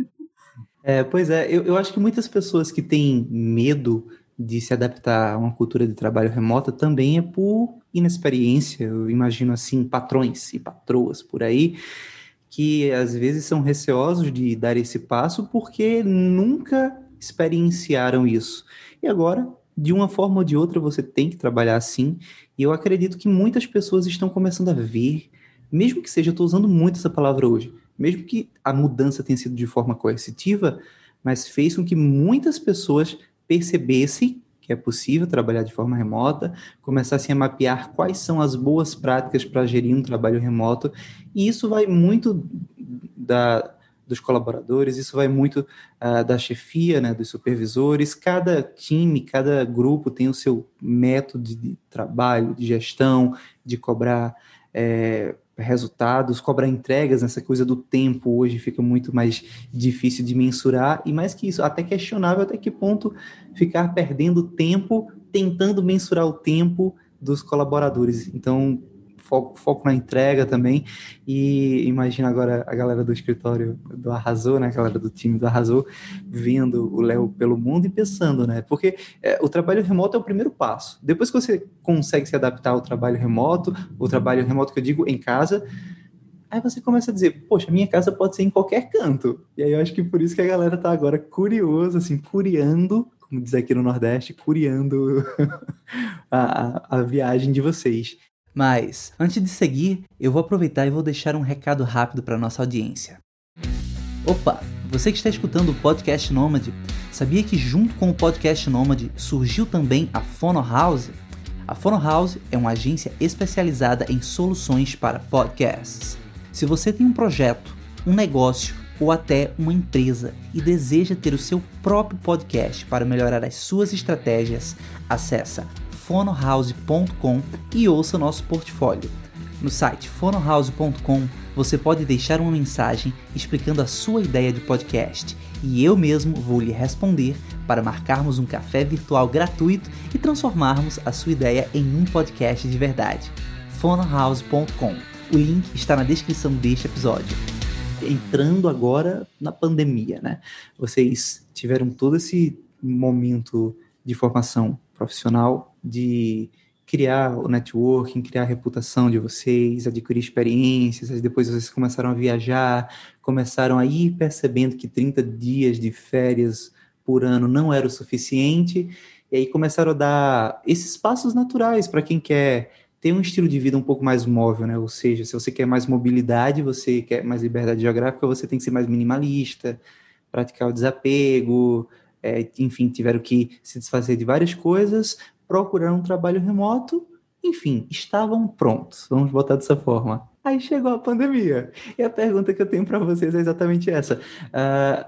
É, pois é, eu, eu acho que muitas pessoas que têm medo de se adaptar a uma cultura de trabalho remota também é por inexperiência. Eu imagino assim, patrões e patroas por aí que às vezes são receosos de dar esse passo porque nunca experienciaram isso. E agora, de uma forma ou de outra, você tem que trabalhar assim. E eu acredito que muitas pessoas estão começando a ver, mesmo que seja, estou usando muito essa palavra hoje, mesmo que a mudança tenha sido de forma coercitiva, mas fez com que muitas pessoas percebessem que é possível trabalhar de forma remota, começassem a mapear quais são as boas práticas para gerir um trabalho remoto, e isso vai muito da, dos colaboradores, isso vai muito uh, da chefia, né, dos supervisores. Cada time, cada grupo tem o seu método de trabalho, de gestão, de cobrar é, resultados, cobrar entregas. Essa coisa do tempo hoje fica muito mais difícil de mensurar e mais que isso, até questionável até que ponto ficar perdendo tempo tentando mensurar o tempo dos colaboradores. Então, foco, foco na entrega também. E imagina agora a galera do escritório do Arrasou, né? A galera do time do Arrasou, vendo o Léo pelo mundo e pensando, né? Porque é, o trabalho remoto é o primeiro passo. Depois que você consegue se adaptar ao trabalho remoto, o trabalho remoto que eu digo em casa, Aí você começa a dizer, poxa, minha casa pode ser em qualquer canto. E aí eu acho que por isso que a galera tá agora curiosa, assim, curiando, como diz aqui no Nordeste, curiando a, a, a viagem de vocês. Mas, antes de seguir, eu vou aproveitar e vou deixar um recado rápido para nossa audiência. Opa, você que está escutando o Podcast Nômade, sabia que junto com o Podcast Nômade surgiu também a Fono House? A Fono House é uma agência especializada em soluções para podcasts. Se você tem um projeto, um negócio ou até uma empresa e deseja ter o seu próprio podcast para melhorar as suas estratégias, acessa fonohouse.com e ouça nosso portfólio. No site fonohouse.com você pode deixar uma mensagem explicando a sua ideia de podcast e eu mesmo vou lhe responder para marcarmos um café virtual gratuito e transformarmos a sua ideia em um podcast de verdade. fonohouse.com. O link está na descrição deste episódio. Entrando agora na pandemia, né? Vocês tiveram todo esse momento de formação profissional, de criar o networking, criar a reputação de vocês, adquirir experiências, depois vocês começaram a viajar, começaram a ir percebendo que 30 dias de férias por ano não era o suficiente, e aí começaram a dar esses passos naturais para quem quer ter um estilo de vida um pouco mais móvel, né? Ou seja, se você quer mais mobilidade, você quer mais liberdade geográfica, você tem que ser mais minimalista, praticar o desapego, é, enfim, tiveram que se desfazer de várias coisas, procuraram um trabalho remoto, enfim, estavam prontos, vamos botar dessa forma. Aí chegou a pandemia. E a pergunta que eu tenho para vocês é exatamente essa. Uh,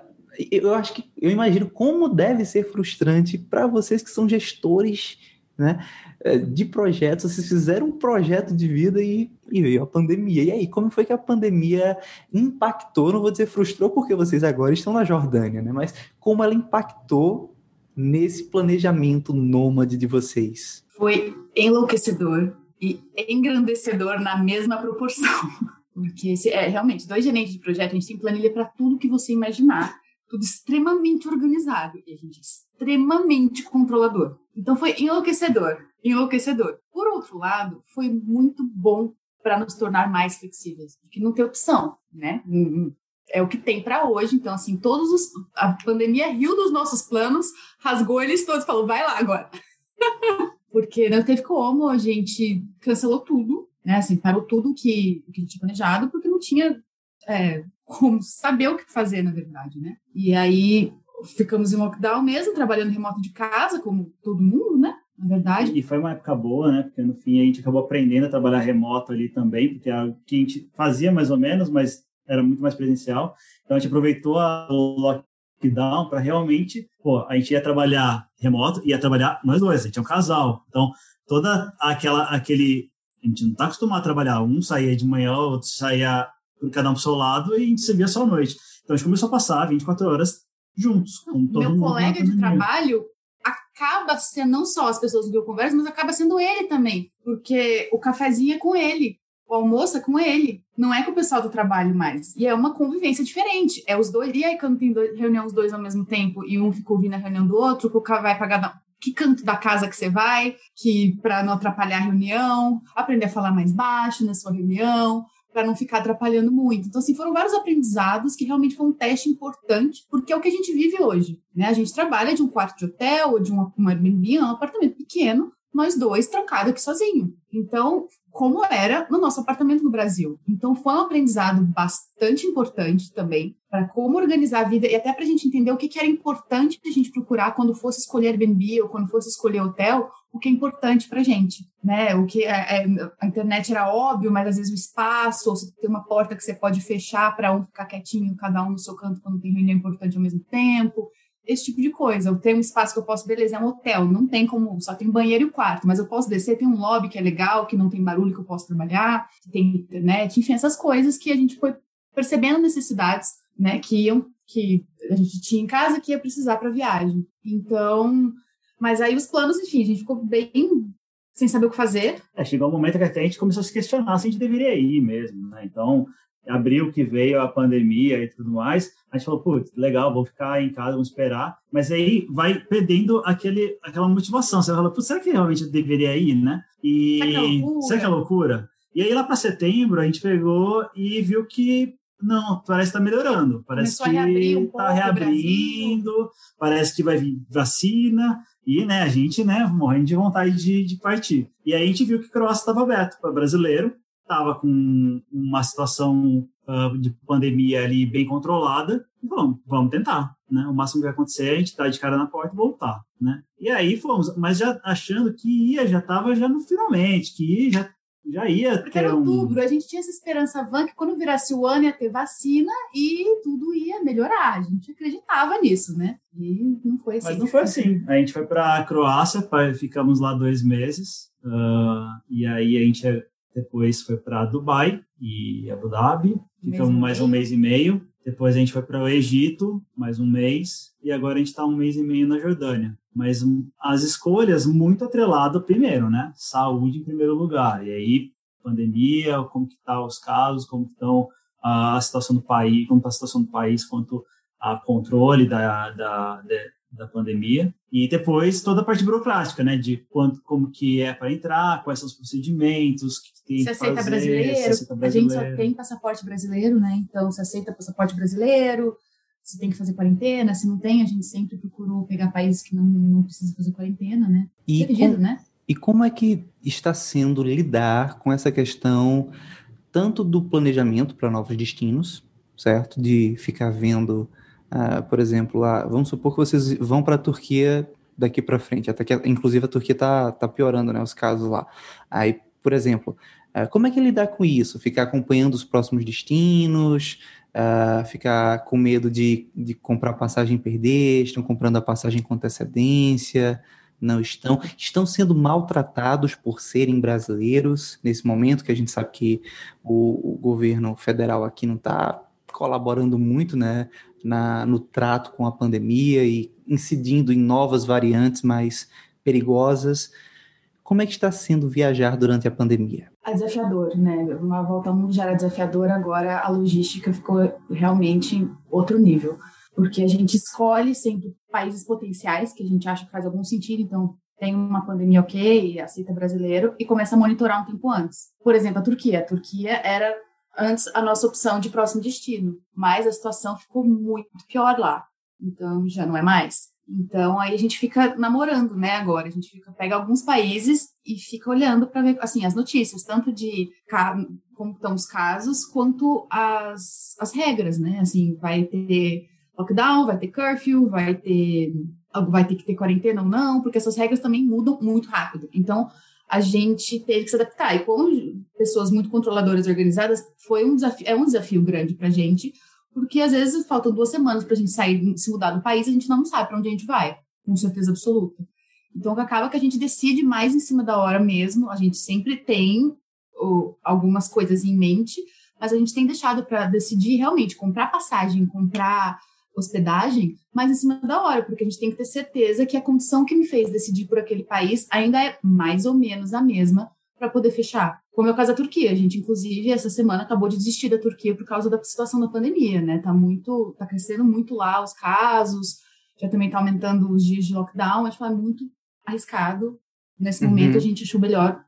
eu acho que eu imagino como deve ser frustrante para vocês que são gestores né, é, de projetos. Vocês fizeram um projeto de vida e, e veio a pandemia. E aí, como foi que a pandemia impactou? Não vou dizer frustrou, porque vocês agora estão na Jordânia, né? Mas como ela impactou nesse planejamento nômade de vocês? Foi enlouquecedor e engrandecedor na mesma proporção. Porque é realmente, dois gerentes de projeto, a gente tem planilha para tudo que você imaginar. Tudo extremamente organizado. E a gente é extremamente controlador. Então foi enlouquecedor. Enlouquecedor. Por outro lado, foi muito bom para nos tornar mais flexíveis, porque não tem opção, né? É o que tem para hoje. Então, assim, todos os. A pandemia riu dos nossos planos, rasgou eles todos, falou, vai lá agora. porque não teve como, a gente cancelou tudo, né? Assim, parou tudo que, que a gente tinha planejado, porque não tinha é, como saber o que fazer, na verdade, né? E aí ficamos em lockdown mesmo, trabalhando remoto de casa, como todo mundo, né? Na verdade. E foi uma época boa, né? Porque no fim a gente acabou aprendendo a trabalhar remoto ali também, porque é algo que a gente fazia mais ou menos, mas era muito mais presencial. Então a gente aproveitou a, o lockdown para realmente, pô, a gente ia trabalhar remoto, ia trabalhar nós dois, a gente é um casal. Então toda aquela aquele a gente não está acostumado a trabalhar, um saía de manhã, outro saía cada um para o seu lado e a gente se via só à noite. Então a gente começou a passar 24 horas juntos. Com todo Meu mundo colega de trabalho acaba sendo não só as pessoas que eu converso, mas acaba sendo ele também, porque o cafezinho é com ele o almoço é com ele, não é com o pessoal do trabalho mais. E é uma convivência diferente. É os dois. E aí, quando tem dois, reunião os dois ao mesmo tempo e um fica ouvindo a reunião do outro, o cara vai pagar que canto da casa que você vai, que para não atrapalhar a reunião, aprender a falar mais baixo na sua reunião, para não ficar atrapalhando muito. Então, assim, foram vários aprendizados que realmente foi um teste importante, porque é o que a gente vive hoje, né? A gente trabalha de um quarto de hotel ou de um, um Airbnb, um apartamento pequeno, nós dois trancados aqui sozinho. Então, como era no nosso apartamento no Brasil. Então, foi um aprendizado bastante importante também para como organizar a vida e até para a gente entender o que, que era importante a gente procurar quando fosse escolher Airbnb ou quando fosse escolher hotel, o que é importante para a gente, né? O que é, é, a internet era óbvio, mas às vezes o espaço, ou você tem uma porta que você pode fechar para um ficar quietinho, cada um no seu canto quando tem reunião importante ao mesmo tempo esse tipo de coisa. Eu tenho um espaço que eu posso, beleza, é um hotel, não tem como, só tem banheiro e quarto, mas eu posso descer, tem um lobby que é legal, que não tem barulho, que eu posso trabalhar, tem internet, enfim, essas coisas que a gente foi percebendo necessidades, né, que iam, que a gente tinha em casa que ia precisar para viagem. Então, mas aí os planos, enfim, a gente ficou bem sem saber o que fazer. É, chegou um momento que até a gente começou a se questionar se a gente deveria ir mesmo, né? Então, abril que veio a pandemia e tudo mais, a gente falou, putz, legal, vou ficar em casa, vamos esperar. Mas aí vai perdendo aquele, aquela motivação. Você fala, putz, será que realmente eu deveria ir, né? E será que é loucura? Será que é loucura? E aí lá para setembro a gente pegou e viu que não, parece que está melhorando. Parece Começou que está reabrindo, parece que vai vir vacina. E, né, a gente, né, morrendo de vontade de, de partir. E aí a gente viu que Croácia estava aberto para brasileiro estava com uma situação uh, de pandemia ali bem controlada, vamos, vamos tentar, né? O máximo que vai acontecer é a gente estar tá de cara na porta e voltar, né? E aí fomos, mas já achando que ia, já estava já no finalmente, que já já ia Porque ter era outubro, um... a gente tinha essa esperança van que quando virasse o ano ia ter vacina e tudo ia melhorar. A gente acreditava nisso, né? E não foi assim. Mas não foi assim. A gente foi para a Croácia, ficamos lá dois meses, uh, e aí a gente depois foi para Dubai e Abu Dhabi, ficamos mais um mês e meio. Depois a gente foi para o Egito, mais um mês, e agora a gente está um mês e meio na Jordânia. Mas as escolhas muito atrelado primeiro, né? Saúde em primeiro lugar. E aí, pandemia, como que tá os casos, como estão a situação do país, como está a situação do país quanto a controle da, da, da pandemia. E depois toda a parte burocrática, né, de quanto, como que é para entrar, quais são os procedimentos, que tem se aceita, fazer, brasileiro, se aceita brasileiro, a gente só tem passaporte brasileiro, né, então se aceita passaporte brasileiro, se tem que fazer quarentena, se não tem, a gente sempre procurou pegar países que não, não precisa fazer quarentena, né, e com, né? E como é que está sendo lidar com essa questão tanto do planejamento para novos destinos, certo, de ficar vendo Uh, por exemplo, uh, vamos supor que vocês vão para a Turquia daqui para frente, até que inclusive a Turquia está tá piorando né, os casos lá. Aí, por exemplo, uh, como é que lidar com isso? Ficar acompanhando os próximos destinos, ah, ficar com medo de, de comprar passagem e perder, estão comprando a passagem com antecedência, não estão, estão sendo maltratados por serem brasileiros nesse momento, que a gente sabe que o, o governo federal aqui não está colaborando muito, né, na, no trato com a pandemia e incidindo em novas variantes mais perigosas. Como é que está sendo viajar durante a pandemia? É desafiador, né? Uma volta ao mundo já era desafiador, agora a logística ficou realmente outro nível. Porque a gente escolhe sempre países potenciais que a gente acha que faz algum sentido, então tem uma pandemia ok, aceita brasileiro, e começa a monitorar um tempo antes. Por exemplo, a Turquia. A Turquia era antes a nossa opção de próximo destino, mas a situação ficou muito pior lá. Então já não é mais. Então aí a gente fica namorando, né, agora. A gente fica pega alguns países e fica olhando para ver assim as notícias, tanto de como estão os casos, quanto as, as regras, né? Assim, vai ter lockdown, vai ter curfew, vai ter vai ter que ter quarentena ou não, porque essas regras também mudam muito rápido. Então, a gente teve que se adaptar. E como pessoas muito controladoras e organizadas, foi um desafio, é um desafio grande para a gente, porque às vezes faltam duas semanas para a gente sair, se mudar do país, a gente não sabe para onde a gente vai, com certeza absoluta. Então acaba que a gente decide mais em cima da hora mesmo. A gente sempre tem ou, algumas coisas em mente, mas a gente tem deixado para decidir realmente comprar passagem, comprar hospedagem, mas em cima da hora, porque a gente tem que ter certeza que a condição que me fez decidir por aquele país ainda é mais ou menos a mesma para poder fechar. Como é o caso da Turquia, a gente inclusive essa semana acabou de desistir da Turquia por causa da situação da pandemia, né? Tá muito, tá crescendo muito lá os casos, já também tá aumentando os dias de lockdown, acho que é muito arriscado. Nesse uhum. momento a gente achou melhor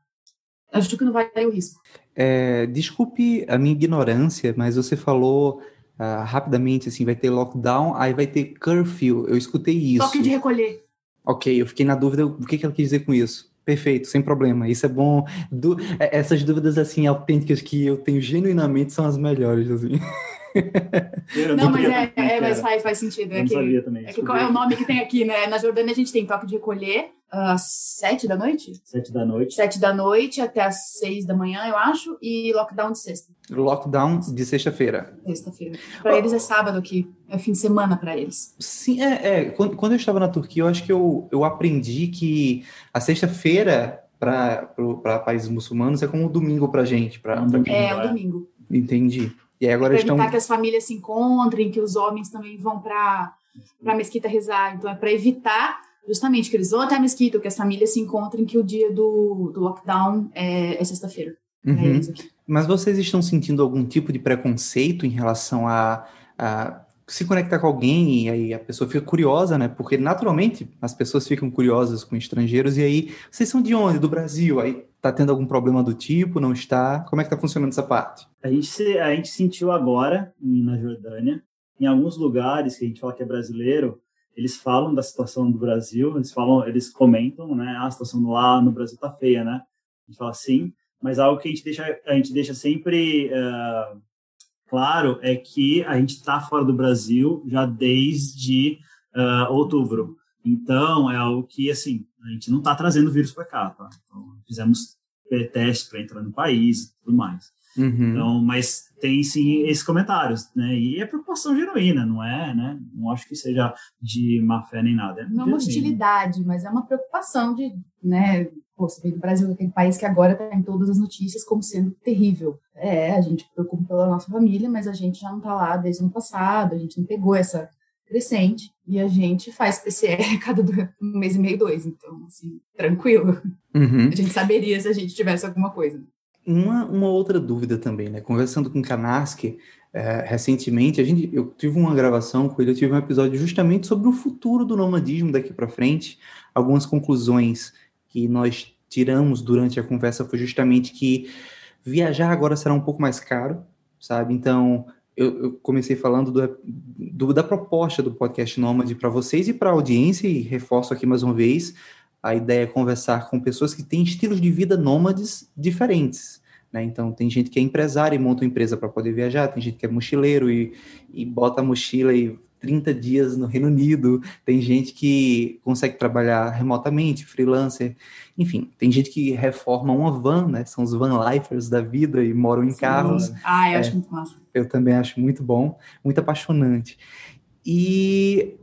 acho que não vai ter o risco. É, desculpe a minha ignorância, mas você falou uh, rapidamente, assim, vai ter lockdown, aí vai ter curfew. Eu escutei isso. Toque de recolher. Ok, eu fiquei na dúvida o que, que ela quis dizer com isso. Perfeito, sem problema. Isso é bom. Du é, essas dúvidas, assim, autênticas que eu tenho genuinamente são as melhores, assim. não, mas é, é, mas faz, faz sentido. É que, sabia também. É que qual é o nome que tem aqui, né? Na Jordânia a gente tem toque de recolher às sete da noite? Sete da noite. Sete da noite até às seis da manhã, eu acho, e lockdown de sexta. Lockdown de sexta-feira. Sexta-feira. Para oh. eles é sábado aqui, é fim de semana para eles. Sim, é, é. Quando, quando eu estava na Turquia, eu acho que eu, eu aprendi que a sexta-feira para países muçulmanos é como o domingo para gente. Pra, pra é, o domingo. Entendi. E agora para estão... evitar que as famílias se encontrem, que os homens também vão para a mesquita rezar. Então, é para evitar justamente que eles vão até a mesquita, que as famílias se encontrem, que o dia do, do lockdown é, é sexta-feira. Uhum. Mas vocês estão sentindo algum tipo de preconceito em relação a, a se conectar com alguém e aí a pessoa fica curiosa, né? Porque naturalmente as pessoas ficam curiosas com estrangeiros e aí vocês são de onde? Do Brasil? Aí Tá tendo algum problema do tipo? Não está? Como é que tá funcionando essa parte? A gente, a gente sentiu agora, na Jordânia, em alguns lugares que a gente fala que é brasileiro, eles falam da situação do Brasil, eles falam, eles comentam, né? Ah, a situação lá no Brasil tá feia, né? A gente fala sim, mas algo que a gente deixa, a gente deixa sempre uh, claro é que a gente está fora do Brasil já desde uh, outubro. Então, é algo que, assim, a gente não está trazendo vírus para cá, tá? Então, fizemos teste para entrar no país e tudo mais. Uhum. Então, mas tem sim esses comentários, né? E é preocupação genuína, não é, né? Não acho que seja de má fé nem nada. É não é uma hostilidade, mas é uma preocupação de, né? Pô, você veio do Brasil, aquele país que agora está em todas as notícias como sendo terrível. É, a gente preocupa pela nossa família, mas a gente já não está lá desde o ano passado, a gente não pegou essa crescente e a gente faz PCR cada um mês e meio, dois. Então, assim, tranquilo. Uhum. A gente saberia se a gente tivesse alguma coisa. Uma, uma outra dúvida também, né? Conversando com o Kanarski, é, recentemente, a gente, eu tive uma gravação com ele, eu tive um episódio justamente sobre o futuro do nomadismo daqui para frente. Algumas conclusões que nós tiramos durante a conversa foi justamente que viajar agora será um pouco mais caro, sabe? Então, eu, eu comecei falando do, do, da proposta do podcast Nômade para vocês e para a audiência, e reforço aqui mais uma vez, a ideia é conversar com pessoas que têm estilos de vida nômades diferentes. Né? Então, tem gente que é empresário e monta uma empresa para poder viajar, tem gente que é mochileiro e, e bota a mochila e 30 dias no Reino Unido, tem gente que consegue trabalhar remotamente, freelancer, enfim, tem gente que reforma uma van, né? São os van lifers da vida e moram em Sim. carros. Ah, eu é, acho muito massa. Eu também acho muito bom, muito apaixonante. E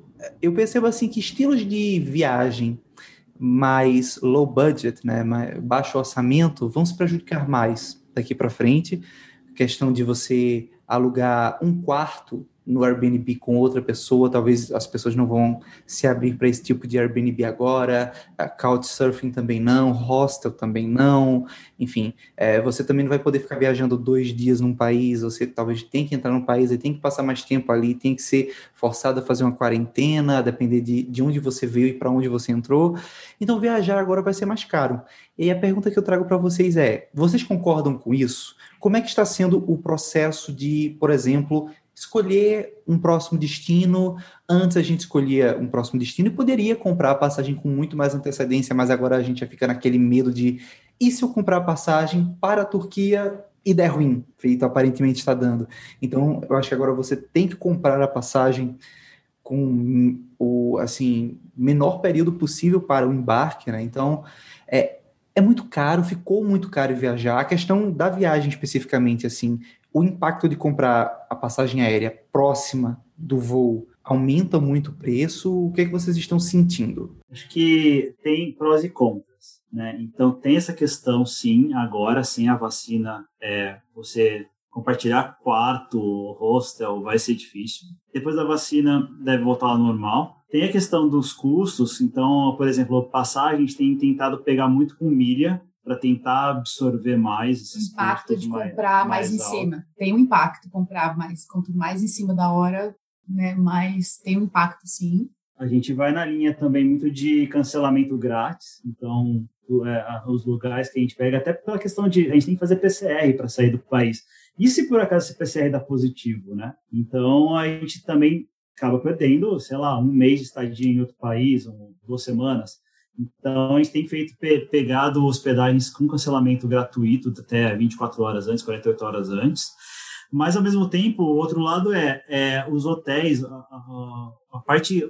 eu percebo assim que estilos de viagem mais low budget, né, mais baixo orçamento, vão se prejudicar mais daqui para frente. Questão de você alugar um quarto no Airbnb com outra pessoa, talvez as pessoas não vão se abrir para esse tipo de Airbnb agora, Couchsurfing também não, hostel também não, enfim, é, você também não vai poder ficar viajando dois dias num país, você talvez tem que entrar num país e tem que passar mais tempo ali, tem que ser forçado a fazer uma quarentena, a depender de, de onde você veio e para onde você entrou, então viajar agora vai ser mais caro. E a pergunta que eu trago para vocês é, vocês concordam com isso? Como é que está sendo o processo de, por exemplo, escolher um próximo destino. Antes a gente escolhia um próximo destino e poderia comprar a passagem com muito mais antecedência, mas agora a gente já fica naquele medo de e se eu comprar a passagem para a Turquia e der ruim, feito aparentemente está dando. Então, eu acho que agora você tem que comprar a passagem com o assim menor período possível para o embarque, né? Então, é, é muito caro, ficou muito caro viajar. A questão da viagem especificamente, assim, o impacto de comprar a passagem aérea próxima do voo aumenta muito o preço? O que, é que vocês estão sentindo? Acho que tem prós e contras. Né? Então, tem essa questão, sim, agora, sem a vacina, é, você compartilhar quarto, hostel, vai ser difícil. Depois da vacina, deve voltar ao normal. Tem a questão dos custos, então, por exemplo, passagem, a gente tem tentado pegar muito com milha, para tentar absorver mais esses impacto de comprar mais, mais, em alto. cima. Tem um impacto comprar mais, quanto mais em cima da hora, né, mais tem um impacto sim. A gente vai na linha também muito de cancelamento grátis, então é, os lugares que a gente pega, até pela questão de a gente tem que fazer PCR para sair do país. E se por acaso esse PCR dá positivo, né? Então a gente também acaba perdendo, sei lá, um mês de estadia em outro país, ou duas semanas. Então, a gente tem feito pegado hospedagens com cancelamento gratuito até 24 horas antes, 48 horas antes. Mas, ao mesmo tempo, o outro lado é, é os hotéis, a, a, a parte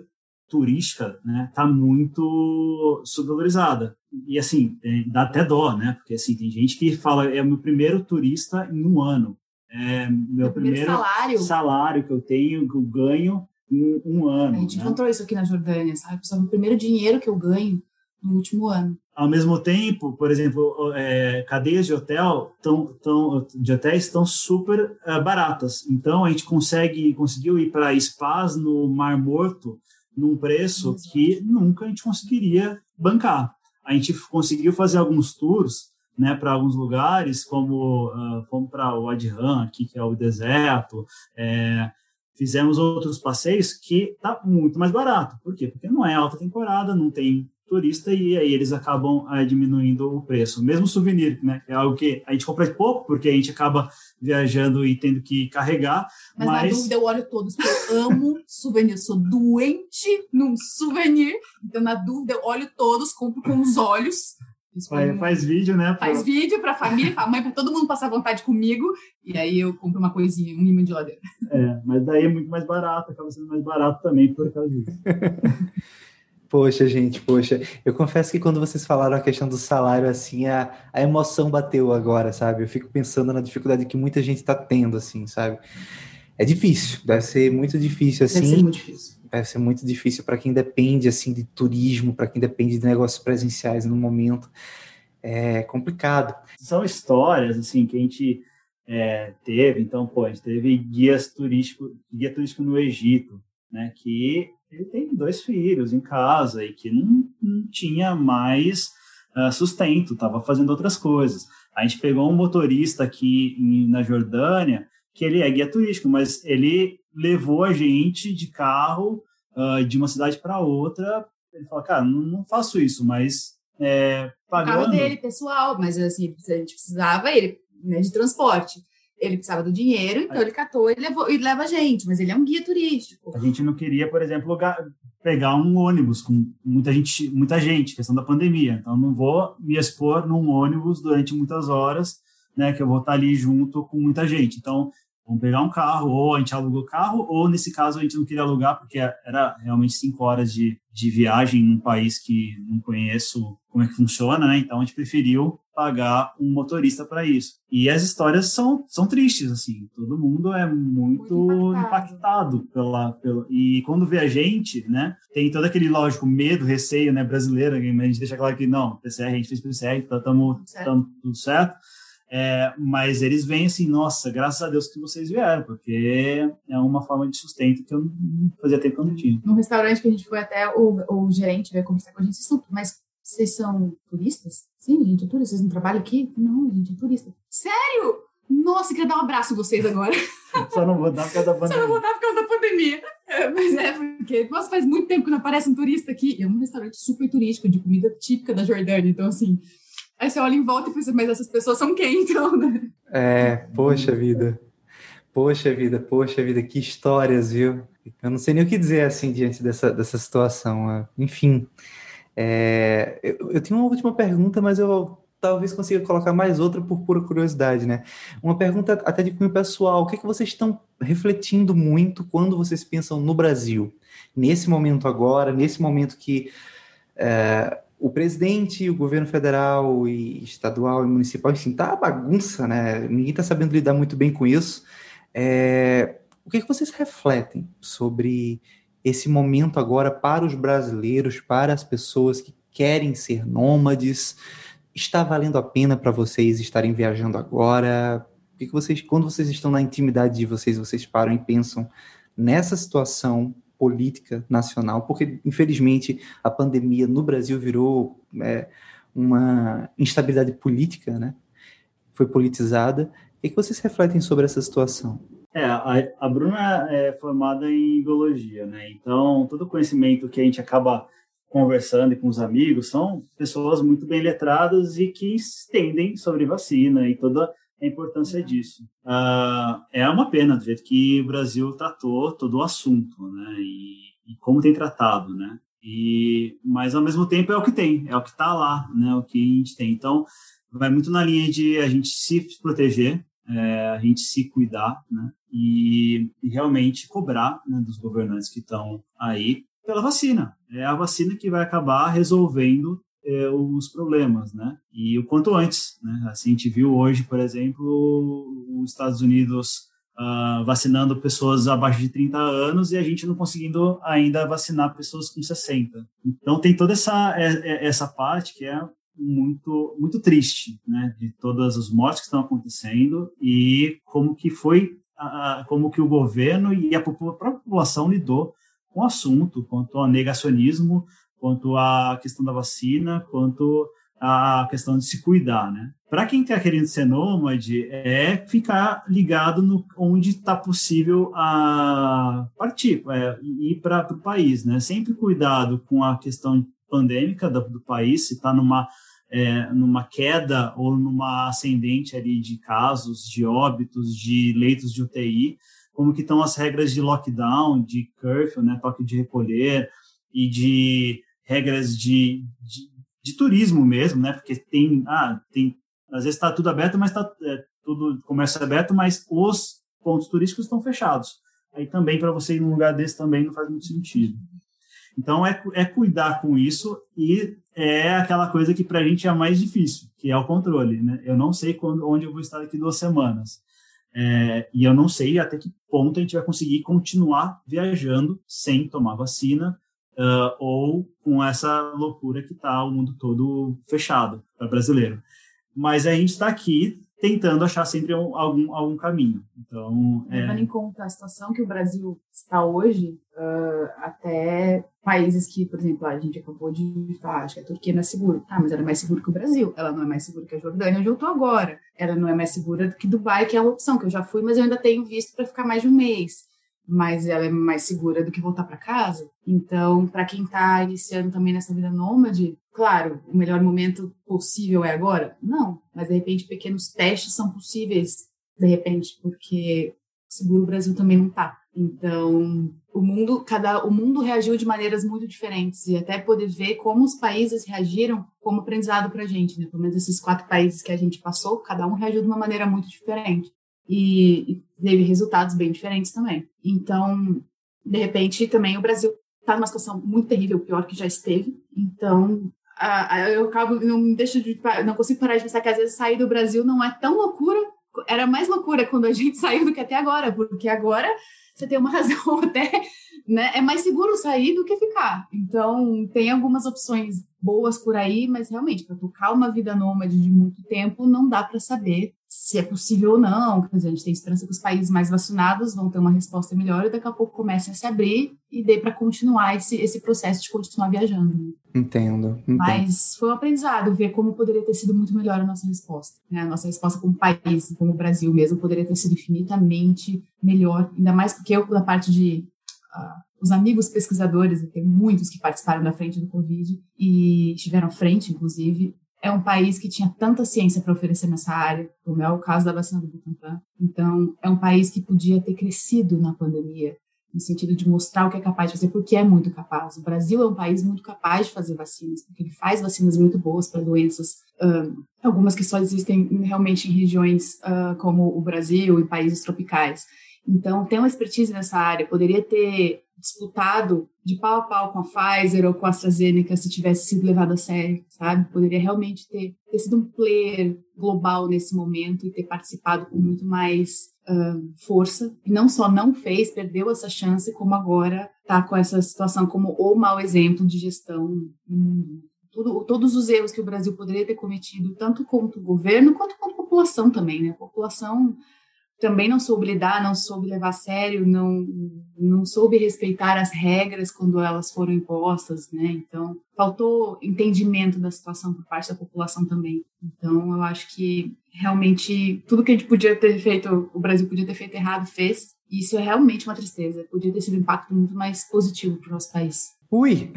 turística né, tá muito subvalorizada. E, assim, é, dá até dó, né? Porque, assim, tem gente que fala, é o meu primeiro turista em um ano. É meu primeiro, primeiro salário. salário que eu tenho, que eu ganho em um ano. A gente né? encontrou isso aqui na Jordânia, sabe? O primeiro dinheiro que eu ganho no último ano. Ao mesmo tempo, por exemplo, é, cadeias de hotel tão, tão, de hotéis estão super é, baratas. Então a gente consegue conseguiu ir para spas no Mar Morto num preço Exato. que nunca a gente conseguiria bancar. A gente conseguiu fazer alguns tours né, para alguns lugares, como uh, fomos para o Adhan, aqui que é o deserto, é, fizemos outros passeios que tá muito mais barato. Por quê? Porque não é alta temporada, não tem turista e aí eles acabam é, diminuindo o preço. Mesmo souvenir, né? É algo que a gente compra pouco, porque a gente acaba viajando e tendo que carregar. Mas, mas... na dúvida eu olho todos, porque eu amo souvenir. Sou doente num souvenir. Então, na dúvida, eu olho todos, compro com os olhos. Faz, faz, vídeo, né? Faz vídeo para a família, para a mãe, para todo mundo passar vontade comigo. E aí eu compro uma coisinha, um imã de geladeira. É, mas daí é muito mais barato, acaba sendo mais barato também por causa disso. Poxa, gente, poxa. Eu confesso que quando vocês falaram a questão do salário, assim, a, a emoção bateu agora, sabe? Eu fico pensando na dificuldade que muita gente está tendo, assim, sabe? É difícil, deve ser muito difícil, assim. Deve ser muito difícil. Deve ser muito difícil para quem depende, assim, de turismo, para quem depende de negócios presenciais no momento. é complicado. São histórias, assim, que a gente é, teve, então, pô, a gente teve guias turístico, guia turístico no Egito, né, que ele tem dois filhos em casa e que não, não tinha mais uh, sustento, estava fazendo outras coisas. A gente pegou um motorista aqui em, na Jordânia, que ele é guia turístico, mas ele levou a gente de carro uh, de uma cidade para outra. Ele falou, cara, não, não faço isso, mas é, pagando... O carro dele, pessoal, mas assim, a gente precisava ele né, de transporte. Ele precisava do dinheiro, então ele catou e, levou, e leva a gente, mas ele é um guia turístico. A gente não queria, por exemplo, pegar um ônibus com muita gente, muita gente, questão da pandemia. Então não vou me expor num ônibus durante muitas horas, né, que eu vou estar ali junto com muita gente. Então vamos pegar um carro, ou a gente alugou carro, ou nesse caso a gente não queria alugar, porque era realmente cinco horas de, de viagem num país que não conheço como é que funciona, né? Então a gente preferiu pagar um motorista para isso. E as histórias são, são tristes, assim. Todo mundo é muito, muito impactado, impactado pela, pela. E quando vê a gente, né? Tem todo aquele, lógico, medo, receio, né? Brasileiro, a gente deixa claro que não, PCR, a gente fez PCR, tá, tamo, tamo tudo certo é, mas eles veem assim, nossa, graças a Deus que vocês vieram, porque é uma forma de sustento que eu não fazia tempo que eu não tinha. No restaurante que a gente foi até, o, o gerente veio conversar com a gente, mas vocês são turistas? Sim, a gente é turista, vocês não trabalham aqui? Não, a gente é turista. Sério? Nossa, queria dar um abraço em vocês agora. Só não vou dar por causa da pandemia. Só não vou dar por causa da pandemia. É, mas é, porque nossa, faz muito tempo que não aparece um turista aqui. É um restaurante super turístico, de comida típica da Jordânia. Então, assim, Aí você olha em volta e pensa, mas essas pessoas são quem então, né? É, poxa vida. Poxa vida, poxa vida, que histórias, viu? Eu não sei nem o que dizer assim diante dessa, dessa situação. Enfim, é, eu, eu tenho uma última pergunta, mas eu talvez consiga colocar mais outra por pura curiosidade, né? Uma pergunta até de cunho pessoal. O que, é que vocês estão refletindo muito quando vocês pensam no Brasil? Nesse momento agora, nesse momento que é, o presidente, o governo federal e estadual e municipal, enfim, tá uma bagunça, né? Ninguém está sabendo lidar muito bem com isso. É... O que, que vocês refletem sobre esse momento agora para os brasileiros, para as pessoas que querem ser nômades? Está valendo a pena para vocês estarem viajando agora? O que, que vocês, quando vocês estão na intimidade de vocês, vocês param e pensam nessa situação política nacional, porque infelizmente a pandemia no Brasil virou é, uma instabilidade política, né? Foi politizada. O que, vocês refletem sobre essa situação? É, a, a Bruna é formada em biologia, né? Então todo o conhecimento que a gente acaba conversando com os amigos são pessoas muito bem letradas e que entendem sobre vacina e toda a importância disso. Uh, é uma pena do jeito que o Brasil tratou todo o assunto, né? E, e, como tem tratado, né? E, mas ao mesmo tempo é o que tem, é o que está lá, né? O que a gente tem. Então vai muito na linha de a gente se proteger, é, a gente se cuidar, né? E, e realmente cobrar né, dos governantes que estão aí pela vacina. É a vacina que vai acabar resolvendo é, os problemas, né? E o quanto antes, né? Assim, a gente viu hoje, por exemplo, os Estados Unidos uh, vacinando pessoas abaixo de 30 anos e a gente não conseguindo ainda vacinar pessoas com 60. Então tem toda essa é, é, essa parte que é muito muito triste, né? De todas as mortes que estão acontecendo e como que foi como que o governo e a própria população lidou com o assunto, quanto ao negacionismo, quanto à questão da vacina, quanto à questão de se cuidar, né? Para quem está querendo ser nômade, é ficar ligado no onde está possível a partir, é, ir para o país, né? Sempre cuidado com a questão pandêmica do, do país, se está numa é, numa queda ou numa ascendente ali de casos, de óbitos, de leitos de UTI, como que estão as regras de lockdown, de curfew, né, toque de recolher e de regras de, de, de, turismo mesmo, né? Porque tem, ah, tem, às vezes está tudo aberto, mas está é, tudo comércio aberto, mas os pontos turísticos estão fechados. Aí também para você ir num lugar desse também não faz muito sentido. Então é, é cuidar com isso e é aquela coisa que para a gente é mais difícil, que é o controle. Né? Eu não sei quando, onde eu vou estar daqui duas semanas. É, e eu não sei até que ponto a gente vai conseguir continuar viajando sem tomar vacina, uh, ou com essa loucura que está o mundo todo fechado para brasileiro. Mas a gente está aqui tentando achar sempre um, algum, algum caminho. Então, é Levando em conta a situação que o Brasil está hoje, uh, até países que, por exemplo, a gente acabou de falar, acho que a Turquia não é segura. Ah, mas ela é mais segura que o Brasil. Ela não é mais segura que a Jordânia, onde eu estou agora. Ela não é mais segura que Dubai, que é uma opção que eu já fui, mas eu ainda tenho visto para ficar mais de um mês mas ela é mais segura do que voltar para casa. Então, para quem está iniciando também nessa vida nômade, claro, o melhor momento possível é agora? Não, mas de repente pequenos testes são possíveis, de repente, porque seguro o Brasil também não está. Então, o mundo, cada, o mundo reagiu de maneiras muito diferentes e até poder ver como os países reagiram como aprendizado para a gente, né? Pelo menos esses quatro países que a gente passou, cada um reagiu de uma maneira muito diferente e, e teve resultados bem diferentes também. Então, de repente, também o Brasil está numa situação muito terrível, pior que já esteve. Então, a, a, eu acabo não deixo de não consigo parar de pensar que às vezes sair do Brasil não é tão loucura. Era mais loucura quando a gente saiu do que até agora, porque agora você tem uma razão até, né? É mais seguro sair do que ficar. Então, tem algumas opções boas por aí, mas realmente para tocar uma vida nômade de muito tempo não dá para saber se é possível ou não. Quer dizer, a gente tem esperança que os países mais vacinados vão ter uma resposta melhor e daqui a pouco comece a se abrir e dê para continuar esse, esse processo de continuar viajando. Entendo, entendo, Mas foi um aprendizado ver como poderia ter sido muito melhor a nossa resposta. Né? A nossa resposta como país, como o Brasil mesmo, poderia ter sido infinitamente melhor, ainda mais porque eu, na parte de. Uh, os amigos pesquisadores, tem muitos que participaram da frente do Covid e estiveram frente, inclusive, é um país que tinha tanta ciência para oferecer nessa área, como é o caso da vacina do Butantan. Então, é um país que podia ter crescido na pandemia, no sentido de mostrar o que é capaz de fazer, porque é muito capaz. O Brasil é um país muito capaz de fazer vacinas, porque ele faz vacinas muito boas para doenças, um, algumas que só existem realmente em regiões uh, como o Brasil e países tropicais. Então, tem uma expertise nessa área, poderia ter disputado de pau a pau com a Pfizer ou com a AstraZeneca se tivesse sido levado a sério, sabe? Poderia realmente ter, ter sido um player global nesse momento e ter participado com muito mais uh, força. E não só não fez, perdeu essa chance, como agora está com essa situação como o mau exemplo de gestão Tudo, todos os erros que o Brasil poderia ter cometido, tanto contra o governo quanto contra a população também, né? A população também não soube lidar, não soube levar a sério, não, não soube respeitar as regras quando elas foram impostas, né? Então, faltou entendimento da situação por parte da população também. Então, eu acho que realmente tudo que a gente podia ter feito, o Brasil podia ter feito errado, fez. E isso é realmente uma tristeza. Podia ter sido um impacto muito mais positivo para o nosso país. Ui!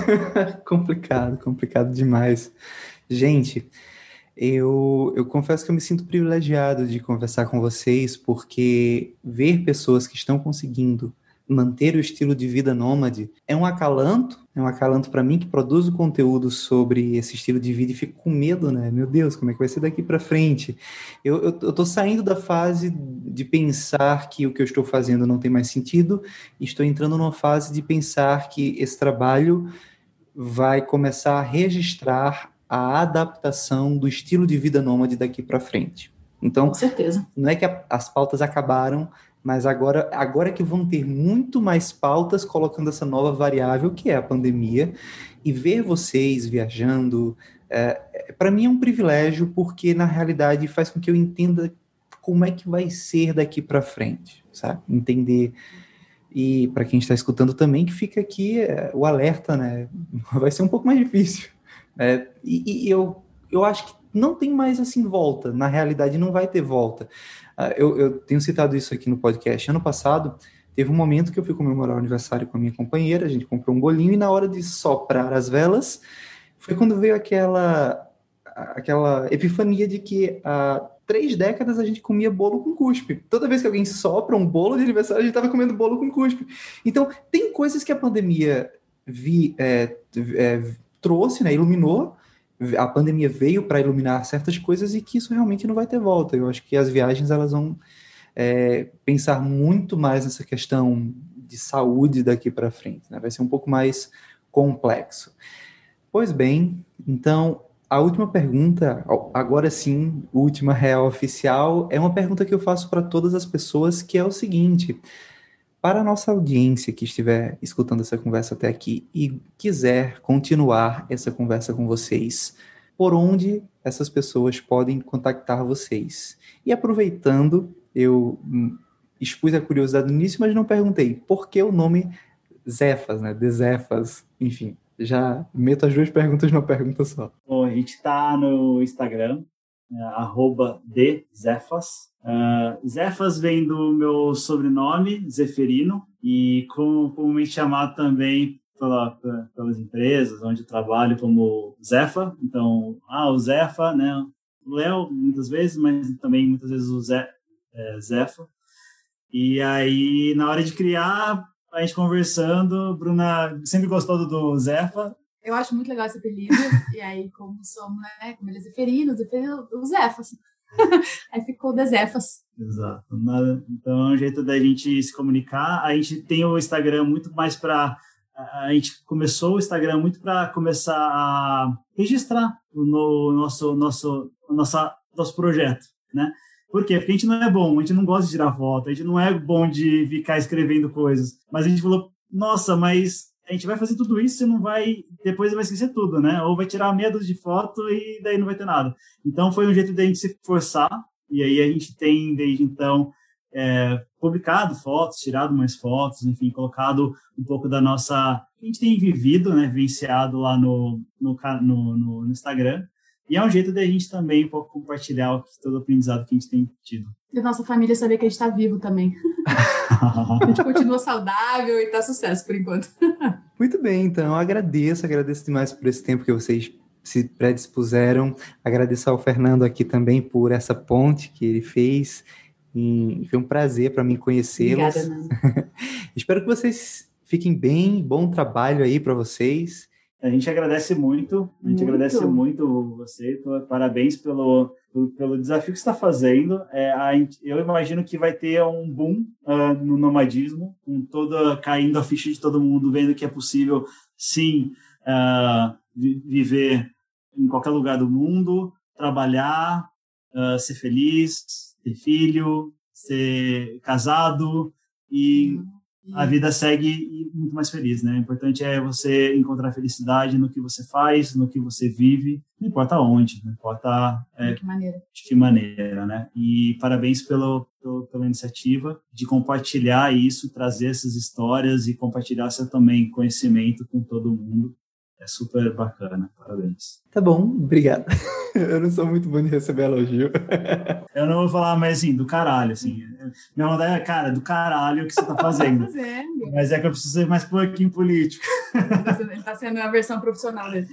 complicado, complicado demais. Gente, eu, eu confesso que eu me sinto privilegiado de conversar com vocês, porque ver pessoas que estão conseguindo manter o estilo de vida nômade é um acalanto, é um acalanto para mim que produzo conteúdo sobre esse estilo de vida e fico com medo, né? Meu Deus, como é que vai ser daqui para frente? Eu, tô saindo da fase de pensar que o que eu estou fazendo não tem mais sentido e estou entrando numa fase de pensar que esse trabalho vai começar a registrar a adaptação do estilo de vida nômade daqui para frente. Então, Com certeza. não é que a, as pautas acabaram, mas agora, agora que vão ter muito mais pautas colocando essa nova variável que é a pandemia e ver vocês viajando, é, é para mim é um privilégio porque na realidade faz com que eu entenda como é que vai ser daqui para frente, sabe? Entender e para quem está escutando também que fica aqui é, o alerta, né? Vai ser um pouco mais difícil é, e, e eu, eu acho que não tem mais assim volta. Na realidade, não vai ter volta. Uh, eu, eu, tenho citado isso aqui no podcast. Ano passado, teve um momento que eu fui comemorar o aniversário com a minha companheira. A gente comprou um bolinho e na hora de soprar as velas, foi quando veio aquela aquela epifania de que há três décadas a gente comia bolo com cuspe. Toda vez que alguém sopra um bolo de aniversário, a gente estava comendo bolo com cuspe. Então, tem coisas que a pandemia vi, é, é, trouxe, né, iluminou. A pandemia veio para iluminar certas coisas e que isso realmente não vai ter volta. Eu acho que as viagens elas vão é, pensar muito mais nessa questão de saúde daqui para frente. Né? Vai ser um pouco mais complexo. Pois bem, então a última pergunta, agora sim, última real oficial, é uma pergunta que eu faço para todas as pessoas, que é o seguinte: para a nossa audiência que estiver escutando essa conversa até aqui e quiser continuar essa conversa com vocês, por onde essas pessoas podem contactar vocês? E aproveitando, eu hum, expus a curiosidade no início, mas não perguntei por que o nome Zefas, né? De Zefas, enfim. Já meto as duas perguntas numa pergunta só. Bom, a gente está no Instagram, arroba de Zefas. Uh, Zefas vem do meu sobrenome, Zeferino, e como comumente chamado também pela, pelas empresas onde trabalho como Zefa. Então, ah, o Zefa, né? O Léo, muitas vezes, mas também muitas vezes o Ze, é, Zefa. E aí, na hora de criar, a gente conversando, Bruna sempre gostou do Zefa. Eu acho muito legal esse apelido. e aí, como somos, né? Como ele é Zeferino, Zeferino, o Zefas. aí ficou o Zefas. Exato. Então, é um jeito da gente se comunicar. A gente tem o Instagram muito mais para a gente começou o Instagram muito para começar a registrar no nosso nosso nossa, nosso projeto, né? Por quê? Porque a gente não é bom, a gente não gosta de tirar foto, a gente não é bom de ficar escrevendo coisas. Mas a gente falou, nossa, mas a gente vai fazer tudo isso e não vai, depois vai esquecer tudo, né? Ou vai tirar medo de foto e daí não vai ter nada. Então foi um jeito de a gente se forçar, e aí a gente tem desde então é, publicado fotos, tirado mais fotos, enfim, colocado um pouco da nossa. a gente tem vivido, né? Vivenciado lá no, no, no, no Instagram. E é um jeito de a gente também um pouco compartilhar todo o aprendizado que a gente tem tido. E nossa família saber que a gente está vivo também. a gente continua saudável e está sucesso por enquanto. Muito bem, então eu agradeço, agradeço demais por esse tempo que vocês se predispuseram. Agradeço ao Fernando aqui também por essa ponte que ele fez. E foi um prazer para mim conhecê-los. Espero que vocês fiquem bem, bom trabalho aí para vocês. A gente agradece muito, a gente muito. agradece muito você, parabéns pelo, pelo desafio que está fazendo. É, a, eu imagino que vai ter um boom uh, no nomadismo, com toda caindo a ficha de todo mundo, vendo que é possível, sim, uh, viver em qualquer lugar do mundo, trabalhar, uh, ser feliz, ter filho, ser casado e uhum a vida segue muito mais feliz, né? O importante é você encontrar felicidade no que você faz, no que você vive, não importa onde, não importa é, de que maneira, de que maneira, né? E parabéns pelo, pelo, pela iniciativa de compartilhar isso, trazer essas histórias e compartilhar seu também conhecimento com todo mundo. É super bacana, parabéns. Tá bom, obrigado. Eu não sou muito bom de receber elogio. Eu não vou falar, mas assim, do caralho, assim. Minha vontade é, cara, do caralho o que você tá fazendo. Tá fazendo. Mas é que eu preciso ser mais pouquinho político. Ele tá sendo uma versão profissional dele.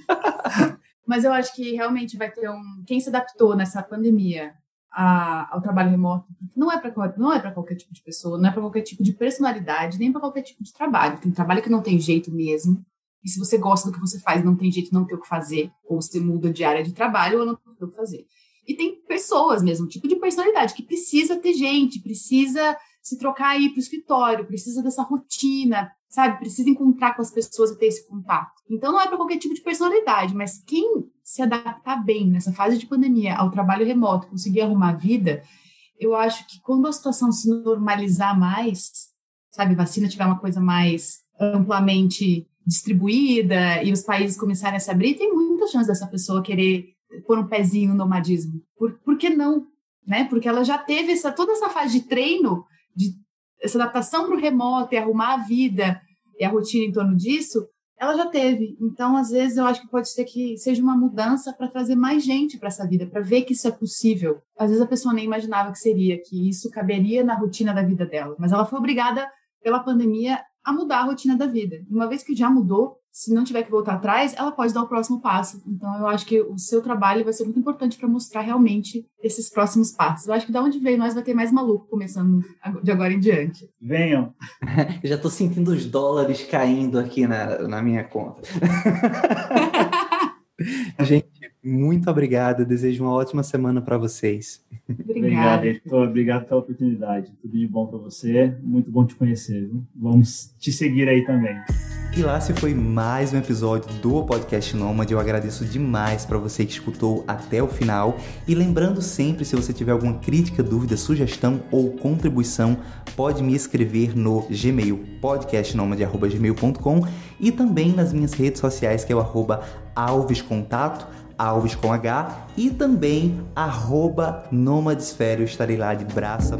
Mas eu acho que realmente vai ter um. Quem se adaptou nessa pandemia a, ao trabalho remoto não é para não é para qualquer tipo de pessoa, não é para qualquer tipo de personalidade, nem para qualquer tipo de trabalho. Tem trabalho que não tem jeito mesmo. E se você gosta do que você faz, não tem jeito não ter o que fazer, ou você muda de área de trabalho ou não tem o que fazer. E tem pessoas mesmo, tipo de personalidade, que precisa ter gente, precisa se trocar aí para o escritório, precisa dessa rotina, sabe? Precisa encontrar com as pessoas e ter esse contato. Então não é para qualquer tipo de personalidade, mas quem se adaptar bem nessa fase de pandemia ao trabalho remoto, conseguir arrumar a vida, eu acho que quando a situação se normalizar mais, sabe, vacina tiver uma coisa mais amplamente distribuída e os países começarem a se abrir, tem muita chance dessa pessoa querer pôr um pezinho no nomadismo. Por, por que não? Né? Porque ela já teve essa, toda essa fase de treino, de essa adaptação para o remoto e arrumar a vida e a rotina em torno disso, ela já teve. Então, às vezes, eu acho que pode ser que seja uma mudança para trazer mais gente para essa vida, para ver que isso é possível. Às vezes a pessoa nem imaginava que seria, que isso caberia na rotina da vida dela, mas ela foi obrigada pela pandemia a mudar a rotina da vida. Uma vez que já mudou, se não tiver que voltar atrás, ela pode dar o próximo passo. Então, eu acho que o seu trabalho vai ser muito importante para mostrar realmente esses próximos passos. Eu acho que da onde veio nós vai ter mais maluco começando de agora em diante. Venham. já estou sentindo os dólares caindo aqui na, na minha conta. Gente, muito obrigado. Desejo uma ótima semana para vocês. Obrigado, Heitor. Obrigado pela oportunidade. Tudo de bom para você. Muito bom te conhecer. Viu? Vamos te seguir aí também. E lá se foi mais um episódio do Podcast Nômade. Eu agradeço demais para você que escutou até o final. E lembrando sempre, se você tiver alguma crítica, dúvida, sugestão ou contribuição, pode me escrever no Gmail, podcastnomade.gmail.com e também nas minhas redes sociais, que é o arroba alvescontato, alves com H, e também arroba nomadesfério, estarei lá de braça.